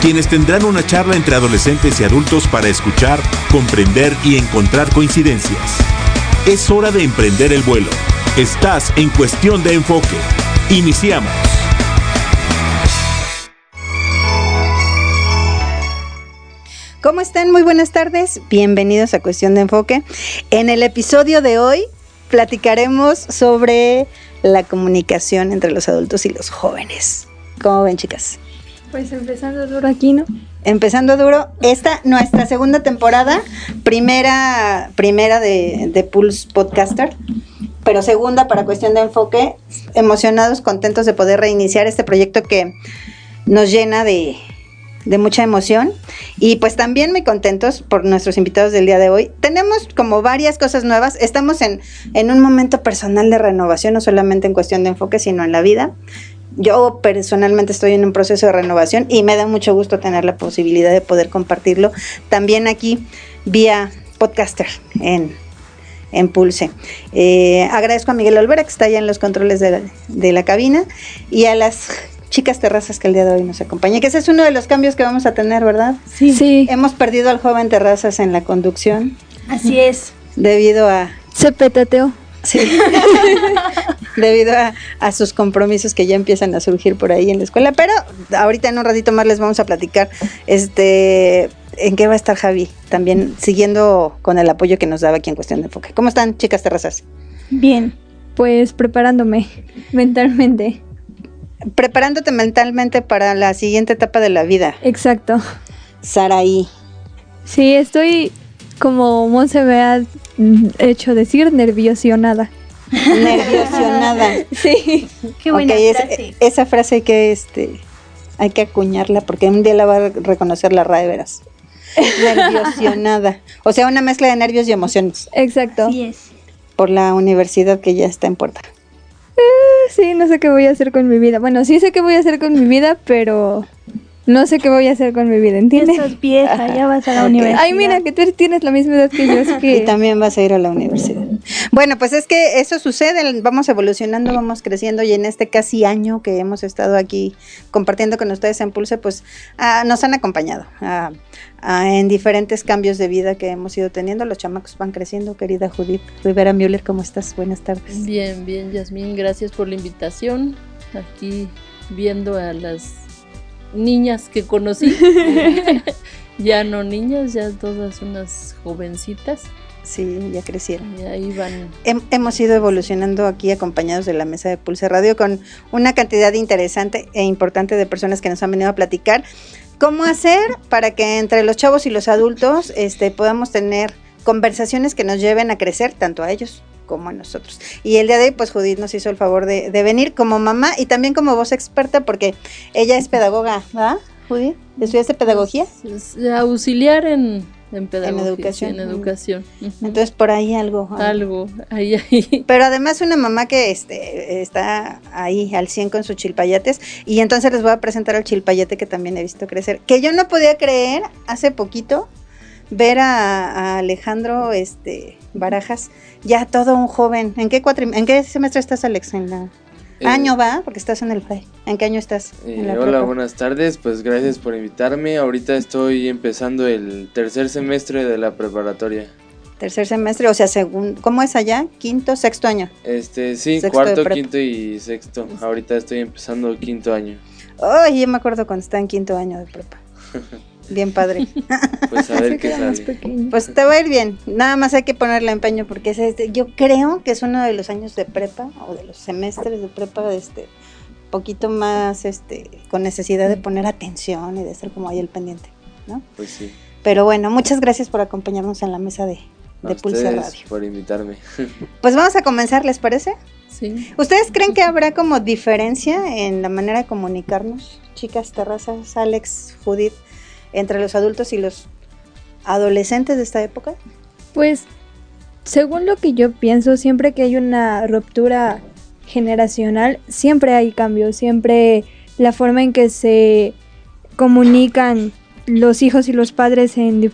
quienes tendrán una charla entre adolescentes y adultos para escuchar, comprender y encontrar coincidencias. Es hora de emprender el vuelo. Estás en cuestión de enfoque. Iniciamos. ¿Cómo están? Muy buenas tardes. Bienvenidos a Cuestión de Enfoque. En el episodio de hoy platicaremos sobre la comunicación entre los adultos y los jóvenes. ¿Cómo ven, chicas? Pues empezando duro aquí, ¿no? Empezando duro. Esta, nuestra segunda temporada, primera, primera de, de Pulse Podcaster, pero segunda para cuestión de enfoque. Emocionados, contentos de poder reiniciar este proyecto que nos llena de, de mucha emoción y pues también muy contentos por nuestros invitados del día de hoy. Tenemos como varias cosas nuevas, estamos en, en un momento personal de renovación, no solamente en cuestión de enfoque, sino en la vida. Yo personalmente estoy en un proceso de renovación y me da mucho gusto tener la posibilidad de poder compartirlo también aquí vía podcaster en, en Pulse. Eh, agradezco a Miguel Olvera que está allá en los controles de la, de la cabina y a las chicas terrazas que el día de hoy nos acompañan, que ese es uno de los cambios que vamos a tener, ¿verdad? Sí. sí. Hemos perdido al joven terrazas en la conducción. Así es. Debido a... Se petateó. Sí. Debido a, a, sus compromisos que ya empiezan a surgir por ahí en la escuela. Pero ahorita en un ratito más les vamos a platicar este en qué va a estar Javi, también siguiendo con el apoyo que nos daba aquí en cuestión de enfoque. ¿Cómo están, chicas terrazas? Bien, pues preparándome mentalmente. Preparándote mentalmente para la siguiente etapa de la vida. Exacto. Saraí. Sí, estoy como Monse ha hecho decir, nerviosionada. Nerviosionada. sí. Qué buena okay, frase. Es, esa frase hay que, este, hay que acuñarla porque un día la va a reconocer la RAE, verás. Nerviosionada. O sea, una mezcla de nervios y emociones. Exacto. Así es. Por la universidad que ya está en puerta. Uh, sí, no sé qué voy a hacer con mi vida. Bueno, sí sé qué voy a hacer con mi vida, pero no sé qué voy a hacer con mi vida, ¿entiendes? Estás vieja, Ajá. ya vas a la okay. universidad. Ay, mira, que tú tienes la misma edad que yo, así que... Y también vas a ir a la universidad. Bueno, pues es que eso sucede, vamos evolucionando, vamos creciendo y en este casi año que hemos estado aquí compartiendo con ustedes en Pulse, pues uh, nos han acompañado uh, uh, en diferentes cambios de vida que hemos ido teniendo. Los chamacos van creciendo, querida Judith Rivera Müller, ¿cómo estás? Buenas tardes. Bien, bien, Yasmín, gracias por la invitación. Aquí viendo a las niñas que conocí. ya no niñas, ya todas unas jovencitas. Sí, ya crecieron. Y ahí van. Hem hemos ido evolucionando aquí acompañados de la mesa de Pulse Radio con una cantidad interesante e importante de personas que nos han venido a platicar cómo hacer para que entre los chavos y los adultos este, podamos tener conversaciones que nos lleven a crecer tanto a ellos como a nosotros. Y el día de hoy, pues Judith nos hizo el favor de, de venir como mamá y también como voz experta, porque ella es pedagoga, ¿verdad, Judith? ¿Estudiaste pedagogía? Es auxiliar en, en pedagogía. En educación. Sí, en educación. Uh -huh. Entonces, por ahí algo. Algo, ahí, ahí. Pero además una mamá que este, está ahí al 100 con sus chilpayates. Y entonces les voy a presentar al chilpayate que también he visto crecer. Que yo no podía creer hace poquito ver a, a Alejandro este, Barajas, ya todo un joven. ¿En qué, cuatri ¿En qué semestre estás, Alex? ¿En la eh, año va? Porque estás en el FRAE. ¿En qué año estás? Eh, hola, prepa? buenas tardes. Pues gracias por invitarme. Ahorita estoy empezando el tercer semestre de la preparatoria. Tercer semestre, o sea, según, ¿cómo es allá? ¿Quinto, sexto año? Este, sí, sexto cuarto, quinto y sexto. Ahorita estoy empezando quinto año. Ay, oh, yo me acuerdo cuando estaba en quinto año de prepa. bien padre. Pues a ver qué sale. pequeño. Pues te va a ir bien. Nada más hay que ponerle empeño porque es este, yo creo que es uno de los años de prepa o de los semestres de prepa este poquito más este con necesidad de poner atención y de estar como ahí el pendiente, ¿no? Pues sí. Pero bueno, muchas gracias por acompañarnos en la mesa de, A de Pulse ustedes Radio. por invitarme. Pues vamos a comenzar, ¿les parece? Sí. ¿Ustedes creen que habrá como diferencia en la manera de comunicarnos, chicas, terrazas, Alex, Judith, entre los adultos y los adolescentes de esta época? Pues, según lo que yo pienso, siempre que hay una ruptura generacional, siempre hay cambios, siempre la forma en que se comunican los hijos y los padres en,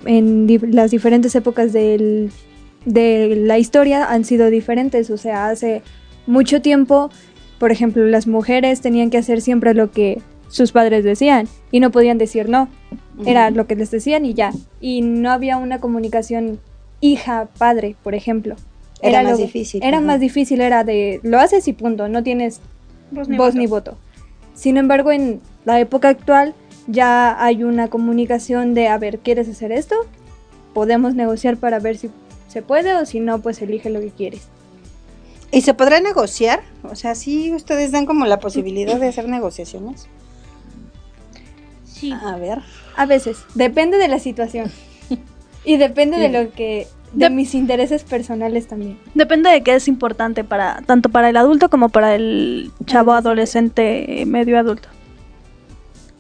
las diferentes épocas de la historia han sido diferentes. O sea, hace mucho tiempo, por ejemplo, las mujeres tenían que hacer siempre lo que sus padres decían y no podían decir no. Era lo que les decían y ya. Y no había una comunicación hija-padre, por ejemplo. Era más lo- difícil, Era ajá. más difícil, era de lo haces y punto, no tienes Voz voz, ni, voto. Sin embargo, en la época actual ya hay una comunicación de, a ver, ¿quieres hacer esto? Podemos negociar para ver si se puede o si no, pues elige lo que quieres. ¿Y se podrá negociar? O sea, sí, ustedes dan como la posibilidad de hacer negociaciones. Sí. A ver. A veces, depende de la situación. y depende de lo que... De De- mis intereses personales también. Depende de qué es importante para tanto para el adulto como para el chavo adolescente medio adulto.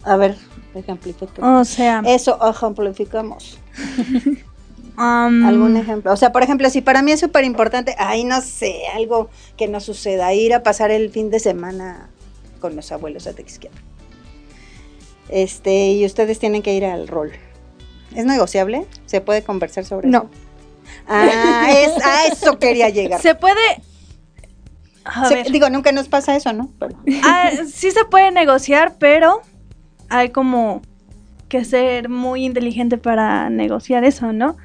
A ver, ejemplifica. O sea, Eso ejemplificamos. um, ¿Algún ejemplo? O sea, por ejemplo, si para mí es súper importante, ay, no sé, algo que nos suceda, ir a pasar el fin de semana con los abuelos a Texquiapan. Este, y ustedes tienen que ir al rol. ¿Es negociable? ¿Se puede conversar sobre No. eso? Ah, es, a eso quería llegar. se puede a Se- ver, digo, nunca nos pasa eso, ¿no? Pero- ah, sí se puede negociar, pero hay como que ser muy inteligente para negociar eso, ¿no?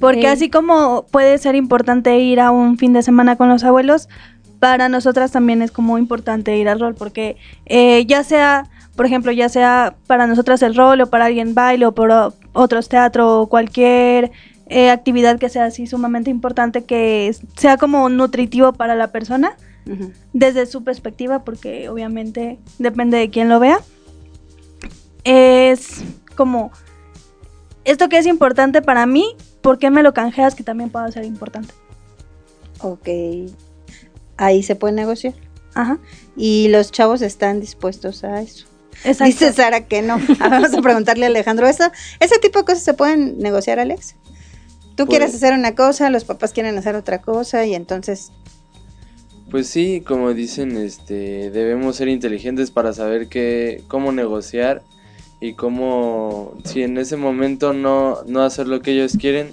Porque Sí. así como puede ser importante ir a un fin de semana con los abuelos, para nosotras también es como importante ir al rol, porque eh, ya sea, por ejemplo, ya sea para nosotras el rol o para alguien baile o por otros teatro o cualquier eh, actividad que sea así sumamente importante, que sea como nutritivo para la persona desde su perspectiva, porque obviamente depende de quién lo vea. Es como, esto que es importante para mí, ¿por qué me lo canjeas que también pueda ser importante? Ok. Ahí se puede negociar. Ajá. Y los chavos están dispuestos a eso. Exacto. Dice Sara que no. Ah, Vamos a preguntarle a Alejandro. ¿Eso, ¿Ese tipo de cosas se pueden negociar, Alex? Tú Pues- quieres hacer una cosa, los papás quieren hacer otra cosa y entonces... Pues sí, como dicen, este, debemos ser inteligentes para saber qué, cómo negociar y cómo, si en ese momento no, no hacer lo que ellos quieren,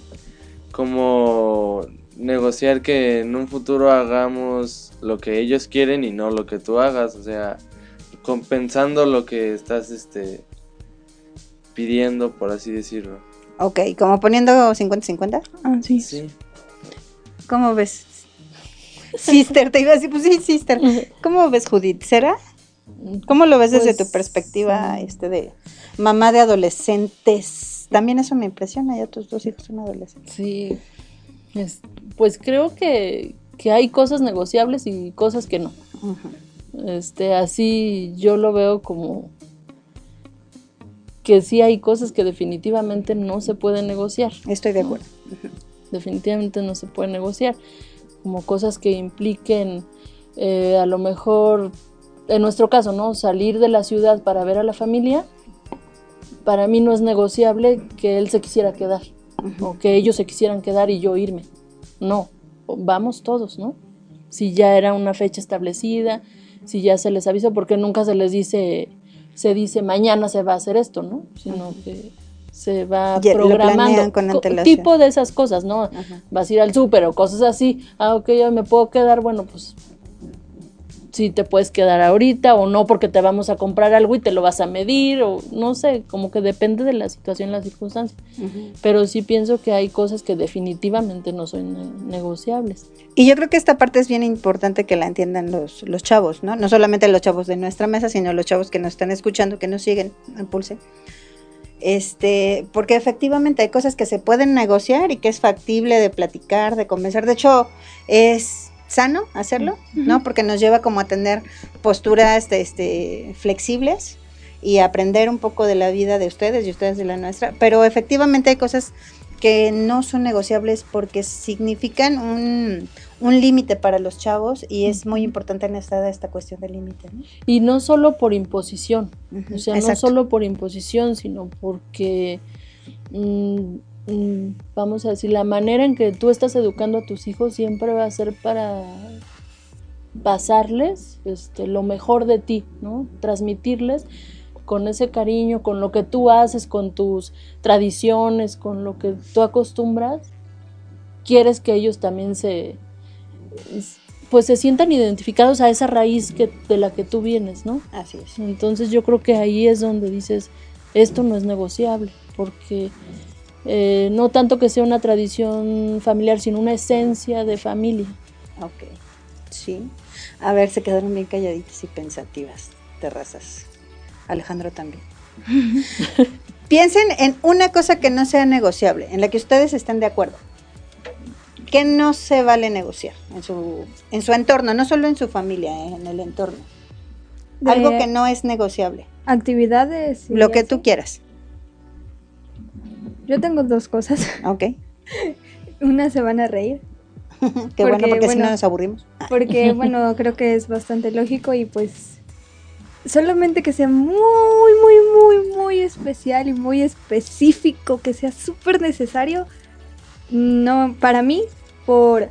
cómo negociar que en un futuro hagamos lo que ellos quieren y no lo que tú hagas, o sea, compensando lo que estás, este, pidiendo, por así decirlo. Ok, como poniendo 50-50. Ah, sí. Sí. ¿Cómo ves? Sister, te iba a decir, pues sí, sister. ¿Cómo ves, Judith? ¿Será? ¿Cómo lo ves desde Pues, tu perspectiva este de mamá de adolescentes? También eso me impresiona, ya tus dos hijos son adolescentes. Sí. Es- pues creo que, que hay cosas negociables y cosas que no. Este, así yo lo veo como que sí hay cosas que definitivamente no se pueden negociar. Estoy de acuerdo. Definitivamente no se puede negociar. Como cosas que impliquen eh, a lo mejor, en nuestro caso, ¿no? Salir de la ciudad para ver a la familia. Para mí no es negociable que él se quisiera quedar. O que ellos se quisieran quedar y yo irme. No, vamos todos, ¿no? Si ya era una fecha establecida, si ya se les avisó, porque nunca se les dice, se dice mañana se va a hacer esto, ¿no? Sino que se va programando. con tipo de esas cosas, ¿no? Vas a ir al súper o cosas así. Ah, ok, yo me puedo quedar, bueno, pues si te puedes quedar ahorita o no porque te vamos a comprar algo y te lo vas a medir o no sé, como que depende de la situación, la circunstancia. Ujú. Pero sí pienso que hay cosas que definitivamente no son ne- negociables. Y yo creo que esta parte es bien importante que la entiendan los, los chavos, ¿no? No solamente los chavos de nuestra mesa, sino los chavos que nos están escuchando, que nos siguen en Pulse. Este, porque efectivamente hay cosas que se pueden negociar y que es factible de platicar, de convencer. De hecho, es sano hacerlo, ¿no? Porque nos lleva como a tener posturas este, flexibles y aprender un poco de la vida de ustedes y ustedes de la nuestra. Pero efectivamente hay cosas que no son negociables porque significan un, un límite para los chavos y es muy importante en esta, esta cuestión del límite. ¿no? Y no solo por imposición, Ujú, o sea, no exacto. solo por imposición, sino porque, mm, mm, vamos a decir, la manera en que tú estás educando a tus hijos siempre va a ser para pasarles este, lo mejor de ti, ¿no? Transmitirles con ese cariño, con lo que tú haces, con tus tradiciones, con lo que tú acostumbras, quieres que ellos también se pues se sientan identificados a esa raíz que, de la que tú vienes, ¿no? Así es. Entonces yo creo que ahí es donde dices, esto no es negociable, porque eh, no tanto que sea una tradición familiar, sino una esencia de familia. Ok. Sí. A ver, se quedaron bien calladitas y pensativas, terrazas. Alejandro también. Piensen en una cosa que no sea negociable, en la que ustedes estén de acuerdo. ¿Qué no se vale negociar en su, en su entorno, no solo en su familia, eh, en el entorno? De Algo que no es negociable. Actividades. Lo que así. tú quieras. Yo tengo dos cosas. Ok. Una se van a reír. Qué bueno, Porque, porque si no nos aburrimos. Porque, bueno, creo que es bastante lógico y pues solamente que sea muy, muy, muy, muy especial y muy específico, que sea súper necesario, no, para mí, por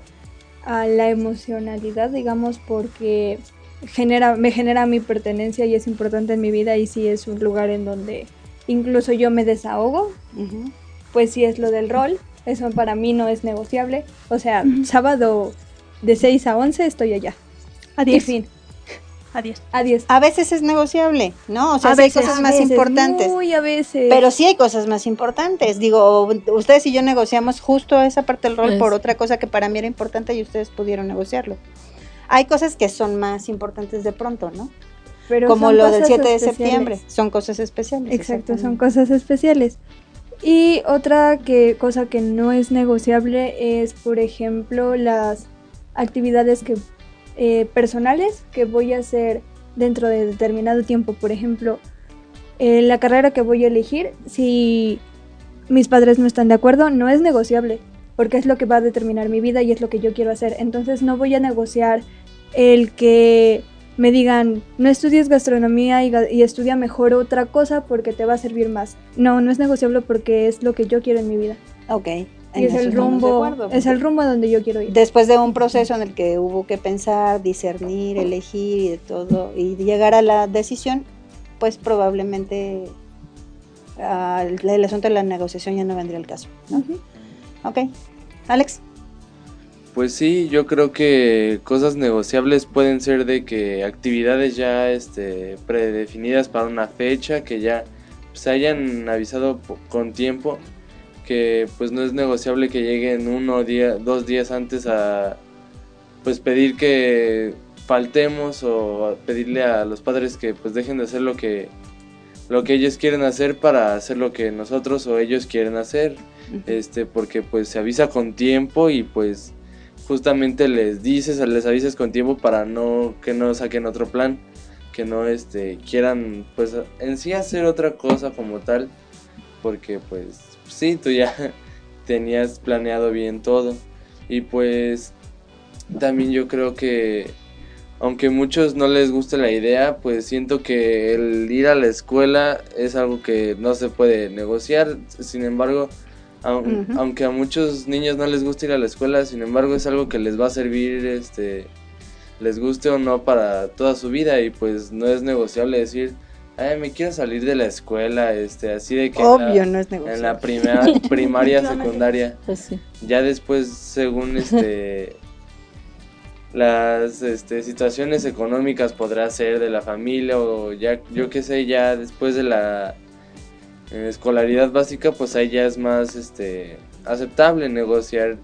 ah, la emocionalidad, digamos, porque genera, me genera mi pertenencia y es importante en mi vida y sí es un lugar en donde incluso yo me desahogo. Pues sí es lo del rol, eso para mí no es negociable, o sea, sábado de 6 a 11 estoy allá. A Y 10. fin, A 10. a 10. A veces es negociable, ¿no? O sea, A sí hay cosas A más veces, importantes. Muy a veces. Pero sí hay cosas más importantes. Digo, ustedes y yo negociamos justo esa parte del rol por otra cosa que para mí era importante y ustedes pudieron negociarlo. Hay cosas que son más importantes de pronto, ¿no? Pero Como lo del cosas 7 de septiembre. Son cosas especiales. Exacto, son cosas especiales. Y otra cosa que no es negociable es, por ejemplo, las actividades que, eh, personales que voy a hacer dentro de determinado tiempo. Por ejemplo, eh, la carrera que voy a elegir, si mis padres no están de acuerdo, no es negociable, porque es lo que va a determinar mi vida y es lo que yo quiero hacer. Entonces no voy a negociar el que me digan, no estudies gastronomía y, estudia mejor otra cosa porque te va a servir más. No, no es negociable porque es lo que yo quiero en mi vida. Ok. Y es el rumbo, acuerdo, es el rumbo a donde yo quiero ir. Después de un proceso en el que hubo que pensar, discernir, elegir y de todo, y llegar a la decisión, pues probablemente ah, el, el asunto de la negociación ya no vendría al caso. ¿no? Ujú. Ok. Alex. Pues sí, yo creo que cosas negociables pueden ser de que actividades ya este, predefinidas para una fecha, que ya se hayan avisado con tiempo, que pues no es negociable que lleguen uno día, dos días antes a pues pedir que faltemos o pedirle a los padres que pues dejen de hacer lo que lo que ellos quieren hacer para hacer lo que nosotros o ellos quieren hacer. Este porque pues se avisa con tiempo y pues justamente les dices les avisas con tiempo para no que no saquen otro plan que no este quieran pues en sí hacer otra cosa como tal porque pues sí tú ya tenías planeado bien todo y pues también yo creo que aunque muchos no les guste la idea, pues siento que el ir a la escuela es algo que no se puede negociar. Sin embargo, aunque a muchos niños no les gusta ir a la escuela, sin embargo es algo que les va a servir, este, les guste o no para toda su vida y pues no es negociable decir, Ay, me quiero salir de la escuela, este, así de que en la- Obvio, no es en negociable. la primera, primaria, secundaria. Pues sí. Ya después, según este las este, situaciones económicas podrá ser de la familia o ya yo qué sé, ya después de la eh, escolaridad básica, pues ahí ya es más este aceptable negociar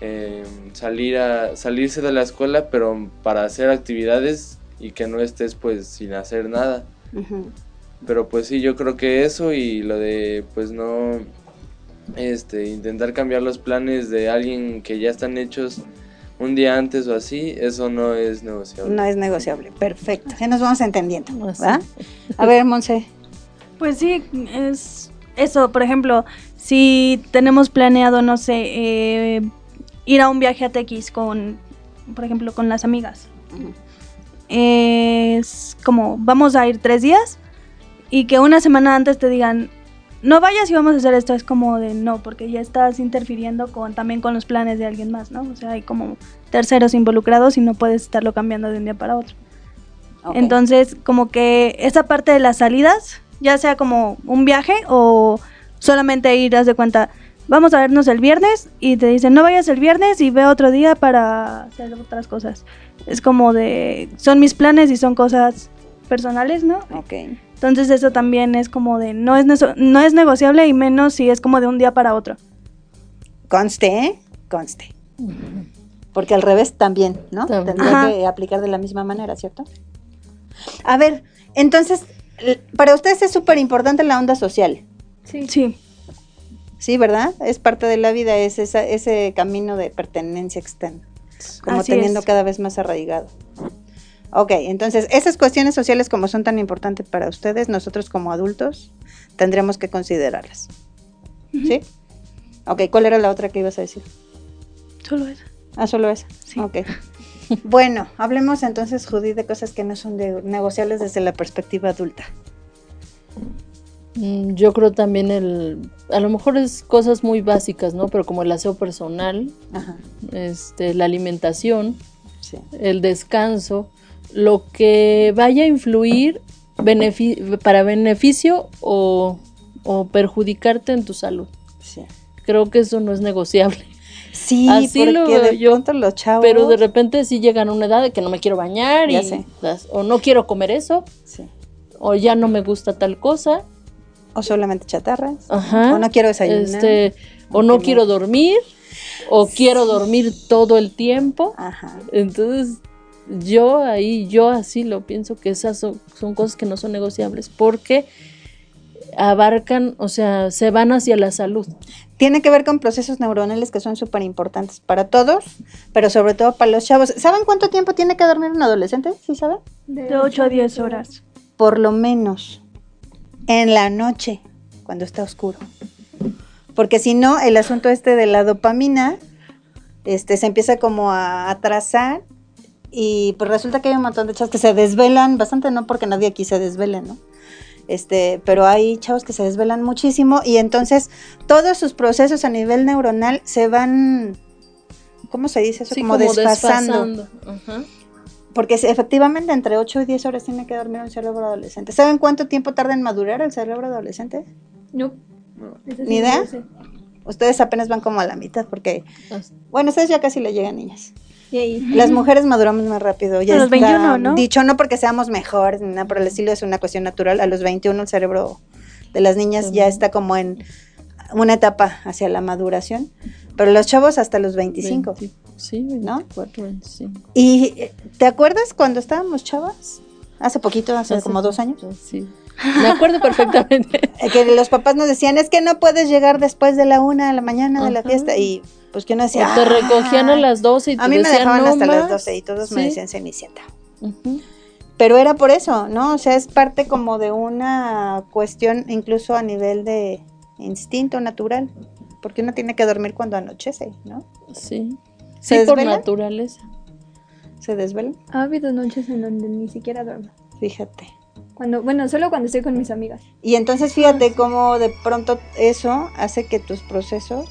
eh, salir a salirse de la escuela, pero para hacer actividades y que no estés pues sin hacer nada. Pero pues sí, yo creo que eso y lo de pues no este intentar cambiar los planes de alguien que ya están hechos un día antes o así, eso no es negociable. No es negociable. Perfecto. Ya nos vamos entendiendo. A ver, Monse. Pues sí, es eso, por ejemplo, si tenemos planeado, no sé, eh, ir a un viaje a Tequis con, por ejemplo, con las amigas. Es como, vamos a ir tres días y que una semana antes te digan, no vayas y vamos a hacer esto, es como de no, porque ya estás interfiriendo con también con los planes de alguien más, ¿no? O sea, hay como terceros involucrados y no puedes estarlo cambiando de un día para otro. Entonces, como que esa parte de las salidas, ya sea como un viaje o solamente ir, haz de cuenta, vamos a vernos el viernes y te dicen, no vayas el viernes y ve otro día para hacer otras cosas. Es como de, son mis planes y son cosas personales, ¿no? Ok. Entonces eso también es como de, no es, no es negociable y menos si es como de un día para otro. Conste, ¿eh? Conste. Porque al revés también, ¿no? También. Tendría Ajá. que aplicar de la misma manera, ¿cierto? A ver, entonces, para ustedes es súper importante la onda social, Sí. Sí, ¿sí, verdad? Es parte de la vida, es esa- ese camino de pertenencia externa, como Así teniendo es. cada vez más arraigado. Ok, entonces, esas cuestiones sociales como son tan importantes para ustedes, nosotros como adultos tendremos que considerarlas. ¿Sí? Ok, ¿cuál era la otra que ibas a decir? solo eso. Ah, solo esa. Sí. Ok. Bueno, hablemos entonces, Judy, de cosas que no son de- negociables desde la perspectiva adulta. Mm, Yo creo también el, a lo mejor es cosas muy básicas, ¿no? Pero como el aseo personal, Ajá, este, la alimentación, sí. el descanso, lo que vaya a influir para beneficio o, o perjudicarte en tu salud. Sí, Creo que eso no es negociable. Sí Así porque de yo, pronto los chavos... Pero de repente sí llegan a una edad de que no me quiero bañar Ya y las- o no quiero comer eso Sí. o ya no me gusta tal cosa. O solamente chatarras. Ajá. O no quiero desayunar. Este, o no- quiero dormir o quiero dormir todo el tiempo. Ajá. Entonces, yo ahí, yo así lo pienso que esas son, son cosas que no son negociables porque abarcan, o sea, se van hacia la salud. Tiene que ver con procesos neuronales que son súper importantes para todos, pero sobre todo para los chavos. ¿Saben cuánto tiempo tiene que dormir un adolescente? ¿Sí saben? De 8 a 10 horas. por lo menos en la noche, cuando está oscuro. Porque si no, el asunto este de la dopamina este, se empieza como a atrasar y pues resulta que hay un montón de chavos que se desvelan, bastante no porque nadie aquí se desvele, ¿no? Este, pero hay chavos que se desvelan muchísimo y entonces todos sus procesos a nivel neuronal se van, ¿cómo se dice eso? Sí, como, desfasando. desfasando. Ajá. Porque efectivamente entre 8 y 10 horas tiene que dormir un cerebro adolescente. ¿Saben cuánto tiempo tarda en madurar el cerebro adolescente? No. No. eso sí ¿Ni idea? Ustedes apenas van como a la mitad porque, bueno, ustedes ya casi le llegan niñas. Las mujeres maduramos más rápido. Ya A los está 21, ¿no? Dicho no porque seamos mejores, ni nada por el estilo, es una cuestión natural. A los 21 el cerebro de las niñas ya está como en una etapa hacia la maduración, pero los chavos hasta los 25. 20, sí, ¿no? 24, 25. ¿Y eh, te acuerdas cuando estábamos chavas? Hace poquito, hace Hace- como dos años. Sí. Me acuerdo perfectamente. Que los papás nos decían, es que no puedes llegar después de la una de la mañana de la fiesta. Y pues que uno decía, O te recogían a las 12 y te A mí me dejaban "No hasta las más". 12 y todos me Sí. decían Cenicienta. Pero era por eso, ¿no? O sea, es parte como de una cuestión incluso a nivel de instinto natural. Porque uno tiene que dormir cuando anochece, ¿no? Sí. ¿Se Sí, por naturaleza. Se desvelan. Ha habido noches en donde ni siquiera duermo. Fíjate. Cuando, bueno, solo cuando estoy con mis amigas. Y entonces fíjate cómo de pronto eso hace que tus procesos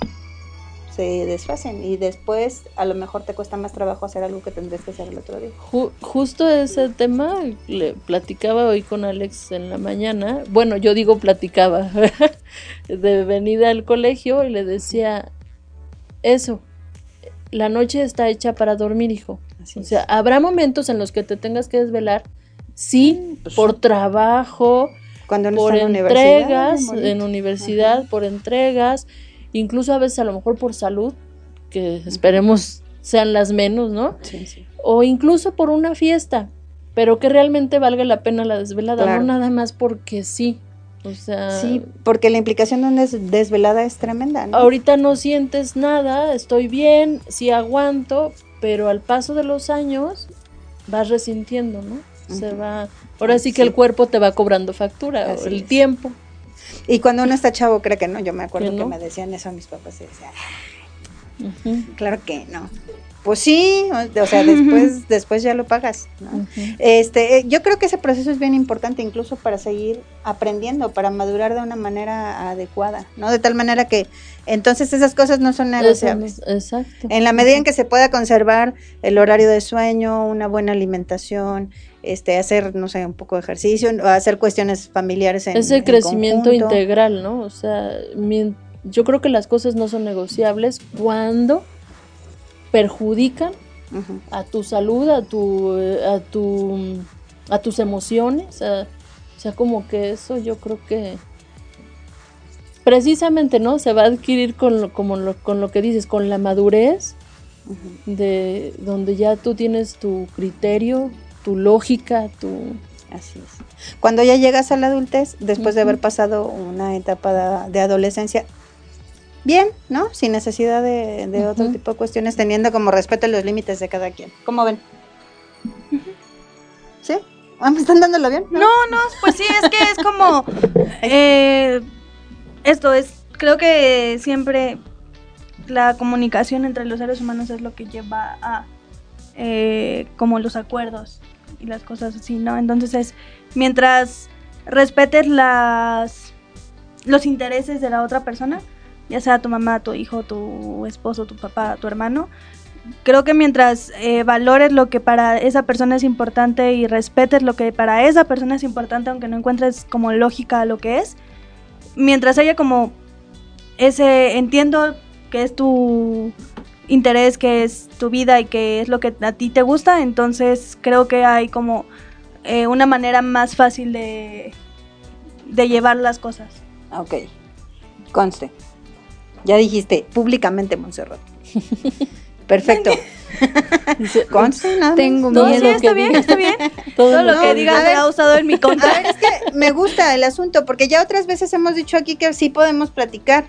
se desfasen y después a lo mejor te cuesta más trabajo hacer algo que tendrías que hacer el otro día. Ju- justo ese tema le platicaba hoy con Alex en la mañana. Bueno, yo digo platicaba de venida al colegio y le decía eso. La noche está hecha para dormir, hijo. Así O es. sea, habrá momentos en los que te tengas que desvelar, sí, pues por trabajo, Cuando uno por está en universidad, entregas, en universidad, por entregas, incluso a veces a lo mejor por salud, que esperemos sean las menos, ¿no? Sí, sí. O incluso por una fiesta. pero que realmente valga la pena la desvelada, Claro. no nada más porque sí. O sea, Sí, porque la implicación de una des- desvelada es tremenda, ¿no? ahorita no sientes nada, estoy bien, sí aguanto, pero al paso de los años vas resintiendo, ¿no? Se va, ahora sí que Sí. el cuerpo te va cobrando factura, Así el es. tiempo. Y cuando uno está chavo, cree que no. Yo me acuerdo Que no. me decían eso a mis papás y decía, Ujú, claro que no. Pues sí, o o sea, después, después ya lo pagas, ¿no? Este, eh, yo creo que ese proceso es bien importante incluso para seguir aprendiendo, para madurar de una manera adecuada, ¿no? De tal manera que entonces esas cosas no son negociables. exacto. En la medida en que se pueda conservar el horario de sueño, una buena alimentación, este, hacer, no sé, un poco de ejercicio, hacer cuestiones familiares en Ese en crecimiento conjunto. integral, ¿no? O sea, yo creo que las cosas no son negociables cuando perjudican a tu salud, a tu, a tu, a tus emociones, a- o sea, como que eso yo creo que precisamente, ¿no? Se va a adquirir con lo, como lo, con lo que dices, con la madurez, de donde ya tú tienes tu criterio, tu lógica, tu Así es. Cuando ya llegas a la adultez, después de haber pasado una etapa de, de adolescencia, bien, ¿no? Sin necesidad de, de otro tipo de cuestiones, teniendo como respeto los límites de cada quien. ¿Cómo ven? ¿Sí? Ah, ¿Me están dándolo bien? No, no, pues sí, es que es como eh, esto es, creo que siempre la comunicación entre los seres humanos es lo que lleva a eh, como los acuerdos y las cosas así, ¿no? Entonces es mientras respetes las los intereses de la otra persona, ya sea tu mamá, tu hijo, tu esposo, tu papá, tu hermano, creo que mientras eh, valores lo que para esa persona es importante y respetes lo que para esa persona es importante, aunque no encuentres como lógica lo que es, mientras haya como ese, entiendo que es tu interés, que es tu vida y que es lo que a ti te gusta, entonces creo que hay como eh, una manera más fácil de, de llevar las cosas. Ok. Conste. Ya dijiste públicamente, Montserrat. Perfecto. Conste, nada. Tengo Todo No, miedo. sí, está que bien, diga. está bien. todo Todo lo lo que diga. A será usado en mi A contra. ver, es que me gusta el asunto, porque ya otras veces hemos dicho aquí que sí podemos platicar.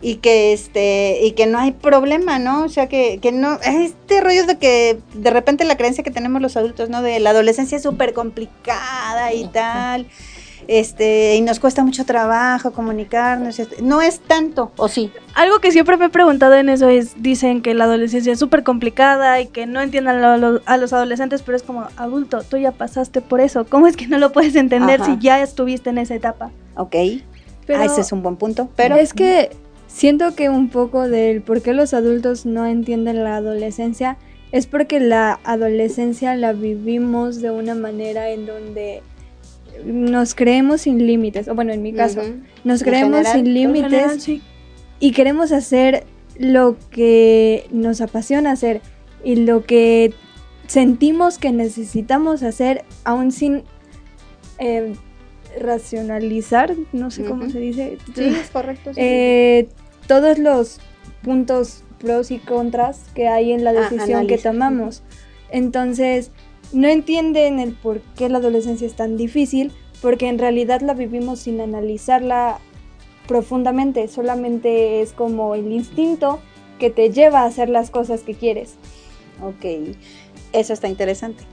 Y que este y que no hay problema, ¿no? O sea que, que no este rollo de que de repente la creencia que tenemos los adultos, ¿no? De la adolescencia es súper complicada y tal, este y nos cuesta mucho trabajo comunicarnos, este, no es tanto, o sí. Algo que siempre me he preguntado en eso es, dicen que la adolescencia es súper complicada y que no entiendan a los adolescentes, pero es como, adulto, tú ya pasaste por eso, ¿cómo es que no lo puedes entender Ajá. si ya estuviste en esa etapa? Ok, Pero ah, ese es un buen punto, pero es que siento que un poco del por qué los adultos no entienden la adolescencia es porque la adolescencia la vivimos de una manera en donde nos creemos sin límites, o bueno, en mi caso, nos creemos general, sin límites general, sí. y queremos hacer lo que nos apasiona hacer y lo que sentimos que necesitamos hacer, aún sin eh, racionalizar, no sé cómo se dice, Sí, es correcto. sí. eh, todos los puntos pros y contras que hay en la Ah, decisión que tomamos. Entonces, no entienden el por qué la adolescencia es tan difícil, porque en realidad la vivimos sin analizarla profundamente, solamente es como el instinto que te lleva a hacer las cosas que quieres. Ok, eso está interesante.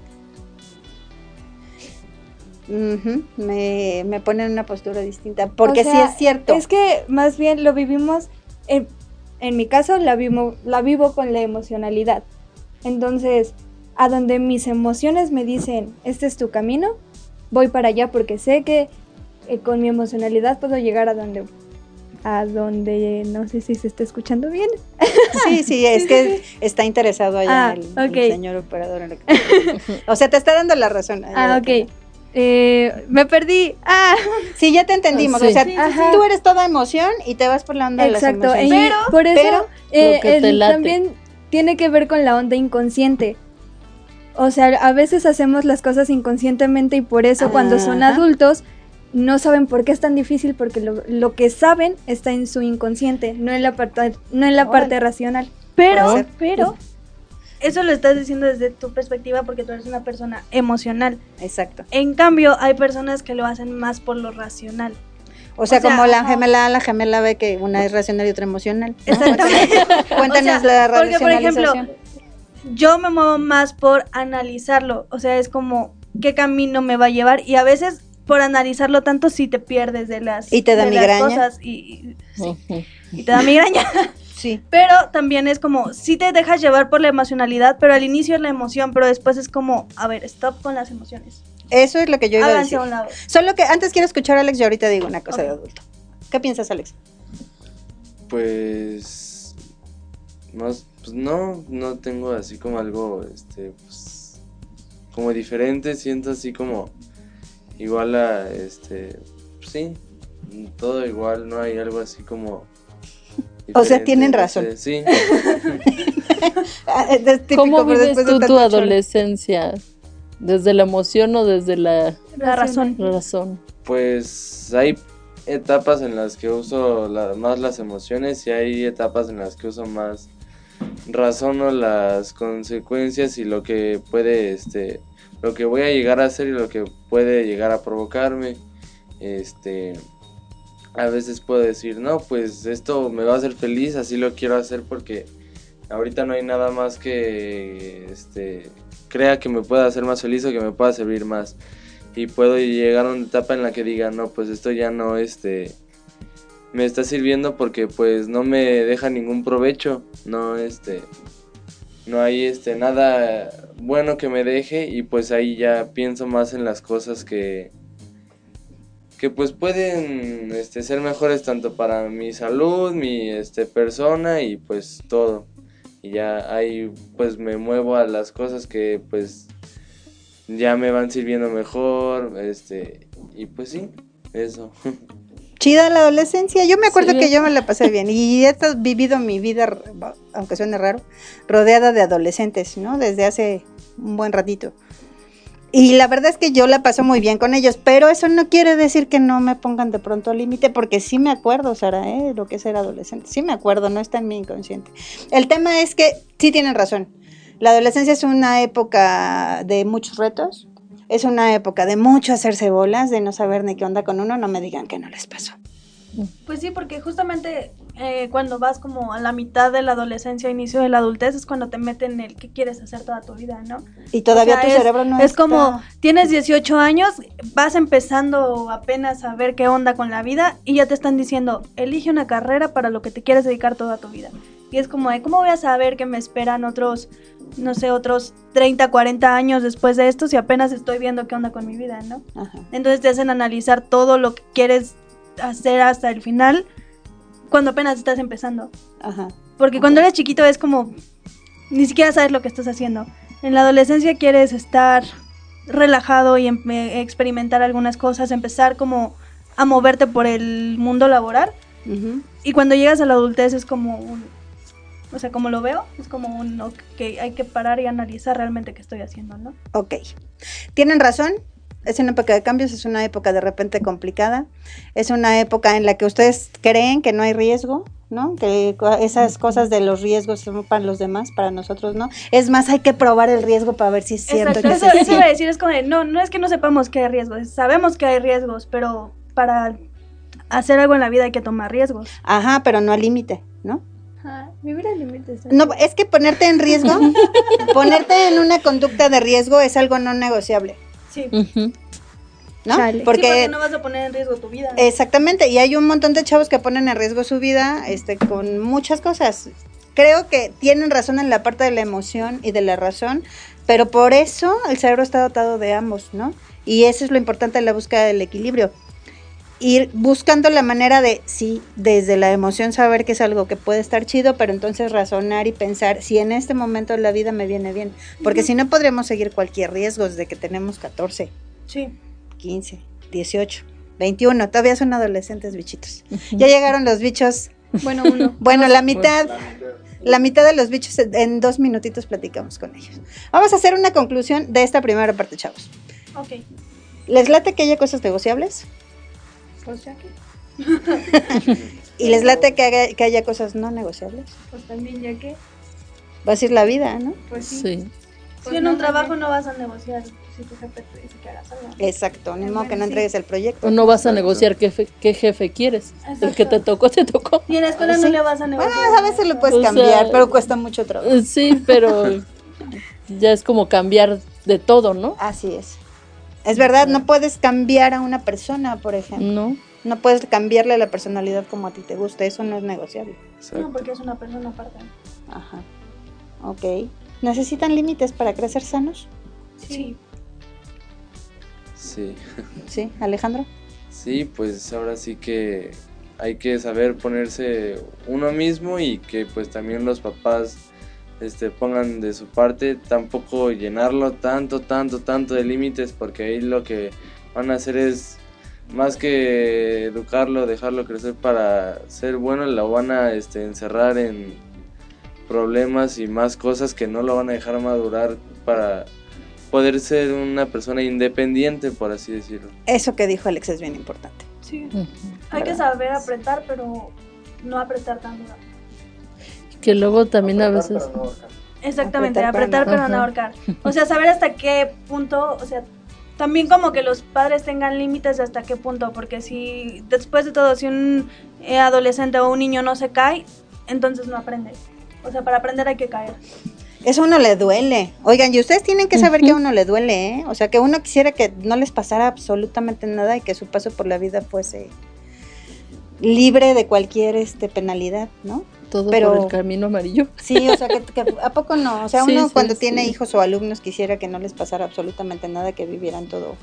Me, me pone en una postura distinta, porque O sea, sí es cierto. Es que más bien lo vivimos, en, en mi caso la vivo, la vivo con la emocionalidad. Entonces, a donde mis emociones me dicen, este es tu camino, voy para allá porque sé que eh, con mi emocionalidad puedo llegar a donde, a donde, no sé si se está escuchando bien. Sí, sí, es que está interesado allá Ah, el, señor operador. en que- o sea, te está dando la razón. Ah, ok. Eh, me perdí. Ah, Sí, ya te entendimos. Sí. O sea, Sí, sí, sí. tú eres toda emoción y te vas por la onda exacto. de las y emociones. por eso pero, eh, el- también tiene que ver con la onda inconsciente. O sea, a veces hacemos las cosas inconscientemente y por eso cuando son Ajá. adultos no saben por qué es tan difícil porque lo, lo que saben está en su inconsciente, no en la parte, no en la parte racional. Pero, pero, eso lo estás diciendo desde tu perspectiva porque tú eres una persona emocional. Exacto. En cambio, hay personas que lo hacen más por lo racional. O sea, O sea, como la gemela A, la gemela B, que una es racional y otra emocional. ¿no? Exactamente. Cuéntanos O sea, la porque, por ejemplo, yo me muevo más por analizarlo, o sea, es como qué camino me va a llevar y a veces por analizarlo tanto sí te pierdes de las, ¿Y te da de las migraña? cosas y, y- sí, y te da migraña. Sí. Pero también es como, sí te dejas llevar por la emocionalidad, pero al inicio es la emoción, pero después es como, a ver, stop con las emociones. Eso es lo que yo iba a Háganse decir. a un lado. Solo que antes quiero escuchar a Alex y ahorita digo una cosa de adulto. ¿Qué piensas, Alex? Pues, no, pues no, no tengo así como algo, este, pues, como diferente, siento así como igual a, este, pues sí, todo igual, no hay algo así como... O sea, tienen no razón. Sí, es típico, ¿Cómo vives de tú tu adolescencia? ¿Desde la emoción o desde la La razón. razón? pues hay etapas en las que uso la- más las emociones y hay etapas en las que uso más razono las consecuencias y lo que puede este lo que voy a llegar a hacer y lo que puede llegar a provocarme este a veces puedo decir no pues esto me va a hacer feliz así lo quiero hacer porque ahorita no hay nada más que este crea que me pueda hacer más feliz o que me pueda servir más y puedo llegar a una etapa en la que diga no pues esto ya no este me está sirviendo porque pues no me deja ningún provecho no este no hay este nada bueno que me deje y pues ahí ya pienso más en las cosas que que pues pueden este ser mejores tanto para mi salud mi este persona y pues todo y ya ahí pues me muevo a las cosas que pues ya me van sirviendo mejor este y pues sí eso Chida la adolescencia. Yo me acuerdo Sí. que yo me la pasé bien y he estado- vivido mi vida, aunque suene raro, rodeada de adolescentes, ¿no? Desde hace un buen ratito. Y la verdad es que yo la paso muy bien con ellos, pero eso no quiere decir que no me pongan de pronto al límite, porque sí me acuerdo, Sara, ¿eh? lo que es ser adolescente. Sí me acuerdo, no está en mi inconsciente. El tema es que sí tienen razón. La adolescencia es una época de muchos retos, es una época de mucho hacerse bolas, de no saber ni qué onda con uno, no me digan que no les pasó. Pues sí, porque justamente eh, cuando vas como a la mitad de la adolescencia, inicio de la adultez, es cuando te meten el qué quieres hacer toda tu vida, ¿no? Y todavía O sea, tu es- cerebro no Es está- como, tienes 18 años, vas empezando apenas a ver qué onda con la vida y ya te están diciendo, elige una carrera para lo que te quieres dedicar toda tu vida. Y es como, de, ¿cómo voy a saber que me esperan otros, no sé, otros 30, 40 años después de esto si apenas estoy viendo qué onda con mi vida, ¿no? Ajá. Entonces te hacen analizar todo lo que quieres hacer hasta el final cuando apenas estás empezando. Ajá. Porque cuando eres chiquito es como, ni siquiera sabes lo que estás haciendo. En la adolescencia quieres estar relajado y em- eh, experimentar algunas cosas, empezar como a moverte por el mundo laboral. Ujú. Y cuando llegas a la adultez es como un, o sea, como lo veo, es como un, ok, hay que parar y analizar realmente qué estoy haciendo, ¿no? Ok. Tienen razón. Es una época de cambios, es una época de repente complicada. Es una época en la que ustedes creen que no hay riesgo, ¿no? Que esas cosas de los riesgos son para los demás, para nosotros no. Es más, hay que probar el riesgo para ver si es cierto Exacto, que eso, eso iba a decir, es como de, no, no es que no sepamos que hay riesgos, sabemos que hay riesgos, pero para hacer algo en la vida hay que tomar riesgos. Ajá, pero no al límite, ¿no? Vivir al límite. No, es que ponerte en riesgo, ponerte en una conducta de riesgo es algo no negociable, Sí. ¿no? Sí, Porque, Porque no vas a poner en riesgo tu vida. Exactamente, y hay un montón de chavos que ponen en riesgo su vida este, con muchas cosas. Creo que tienen razón en la parte de la emoción y de la razón, pero por eso el cerebro está dotado de ambos, ¿no? Y eso es lo importante de la búsqueda del equilibrio. Ir buscando la manera de, sí, desde la emoción saber que es algo que puede estar chido, pero entonces razonar y pensar si en este momento la vida me viene bien. Porque si no podríamos seguir cualquier riesgo desde que tenemos 14. Sí. 15, 18, 21, todavía son adolescentes bichitos. Ya llegaron los bichos. Bueno, uno. Bueno, la mitad, la mitad de los bichos en- en dos minutitos platicamos con ellos. Vamos a hacer una conclusión de esta primera parte, chavos. Ok. ¿Les late que haya cosas negociables? Pues ya que. ¿Y les late que, haga- que haya cosas no negociables? Pues también ya que. va a ser la vida, ¿no? Pues sí. Sí. Si en un trabajo no vas a negociar si tu jefe te dice que hagas algo. Exacto, ni modo que no sí. entregues el proyecto. O no vas a negociar qué, fe- qué jefe quieres. El que te tocó, te tocó. Y en la escuela Sí. no le vas a negociar. Bueno, a veces lo puedes O sea, cambiar, pero cuesta mucho trabajo. Eh, Sí, pero ya es como cambiar de todo, ¿no? Así es. Es verdad, no puedes cambiar a una persona, por ejemplo. No. No puedes cambiarle la personalidad como a ti te gusta, eso no es negociable. No, Exacto. porque es una persona aparte. Ajá. Ok. ¿Necesitan límites para crecer sanos? Sí. Sí. Sí, Alejandro. Sí, pues ahora sí que hay que saber ponerse uno mismo y que pues también los papás este pongan de su parte, tampoco llenarlo tanto, tanto, tanto de límites porque ahí lo que van a hacer es más que educarlo, dejarlo crecer para ser bueno, lo van a este, encerrar en problemas y más cosas que no lo van a dejar madurar para poder ser una persona independiente, por así decirlo. Eso que dijo Alex es bien importante. Sí. Hay que saber apretar, pero no apretar tan duro. Que luego también a veces... Exactamente, Apretar apretar, para pero no ahorcar. O sea, saber hasta qué punto, o sea, también como que los padres tengan límites de hasta qué punto, porque si después de todo, si un eh, adolescente o un niño no se cae, entonces no aprende. O sea, para aprender hay que caer. Eso a uno le duele. Oigan, y ustedes tienen que saber que a uno le duele, ¿eh? O sea, que uno quisiera que no les pasara absolutamente nada y que su paso por la vida fuese libre de cualquier este penalidad, ¿no? Todo Pero- por el camino amarillo. Sí, o sea, que, que ¿a poco no? O sea, Sí, uno sí, cuando sí. tiene hijos o alumnos quisiera que no les pasara absolutamente nada, que vivieran todo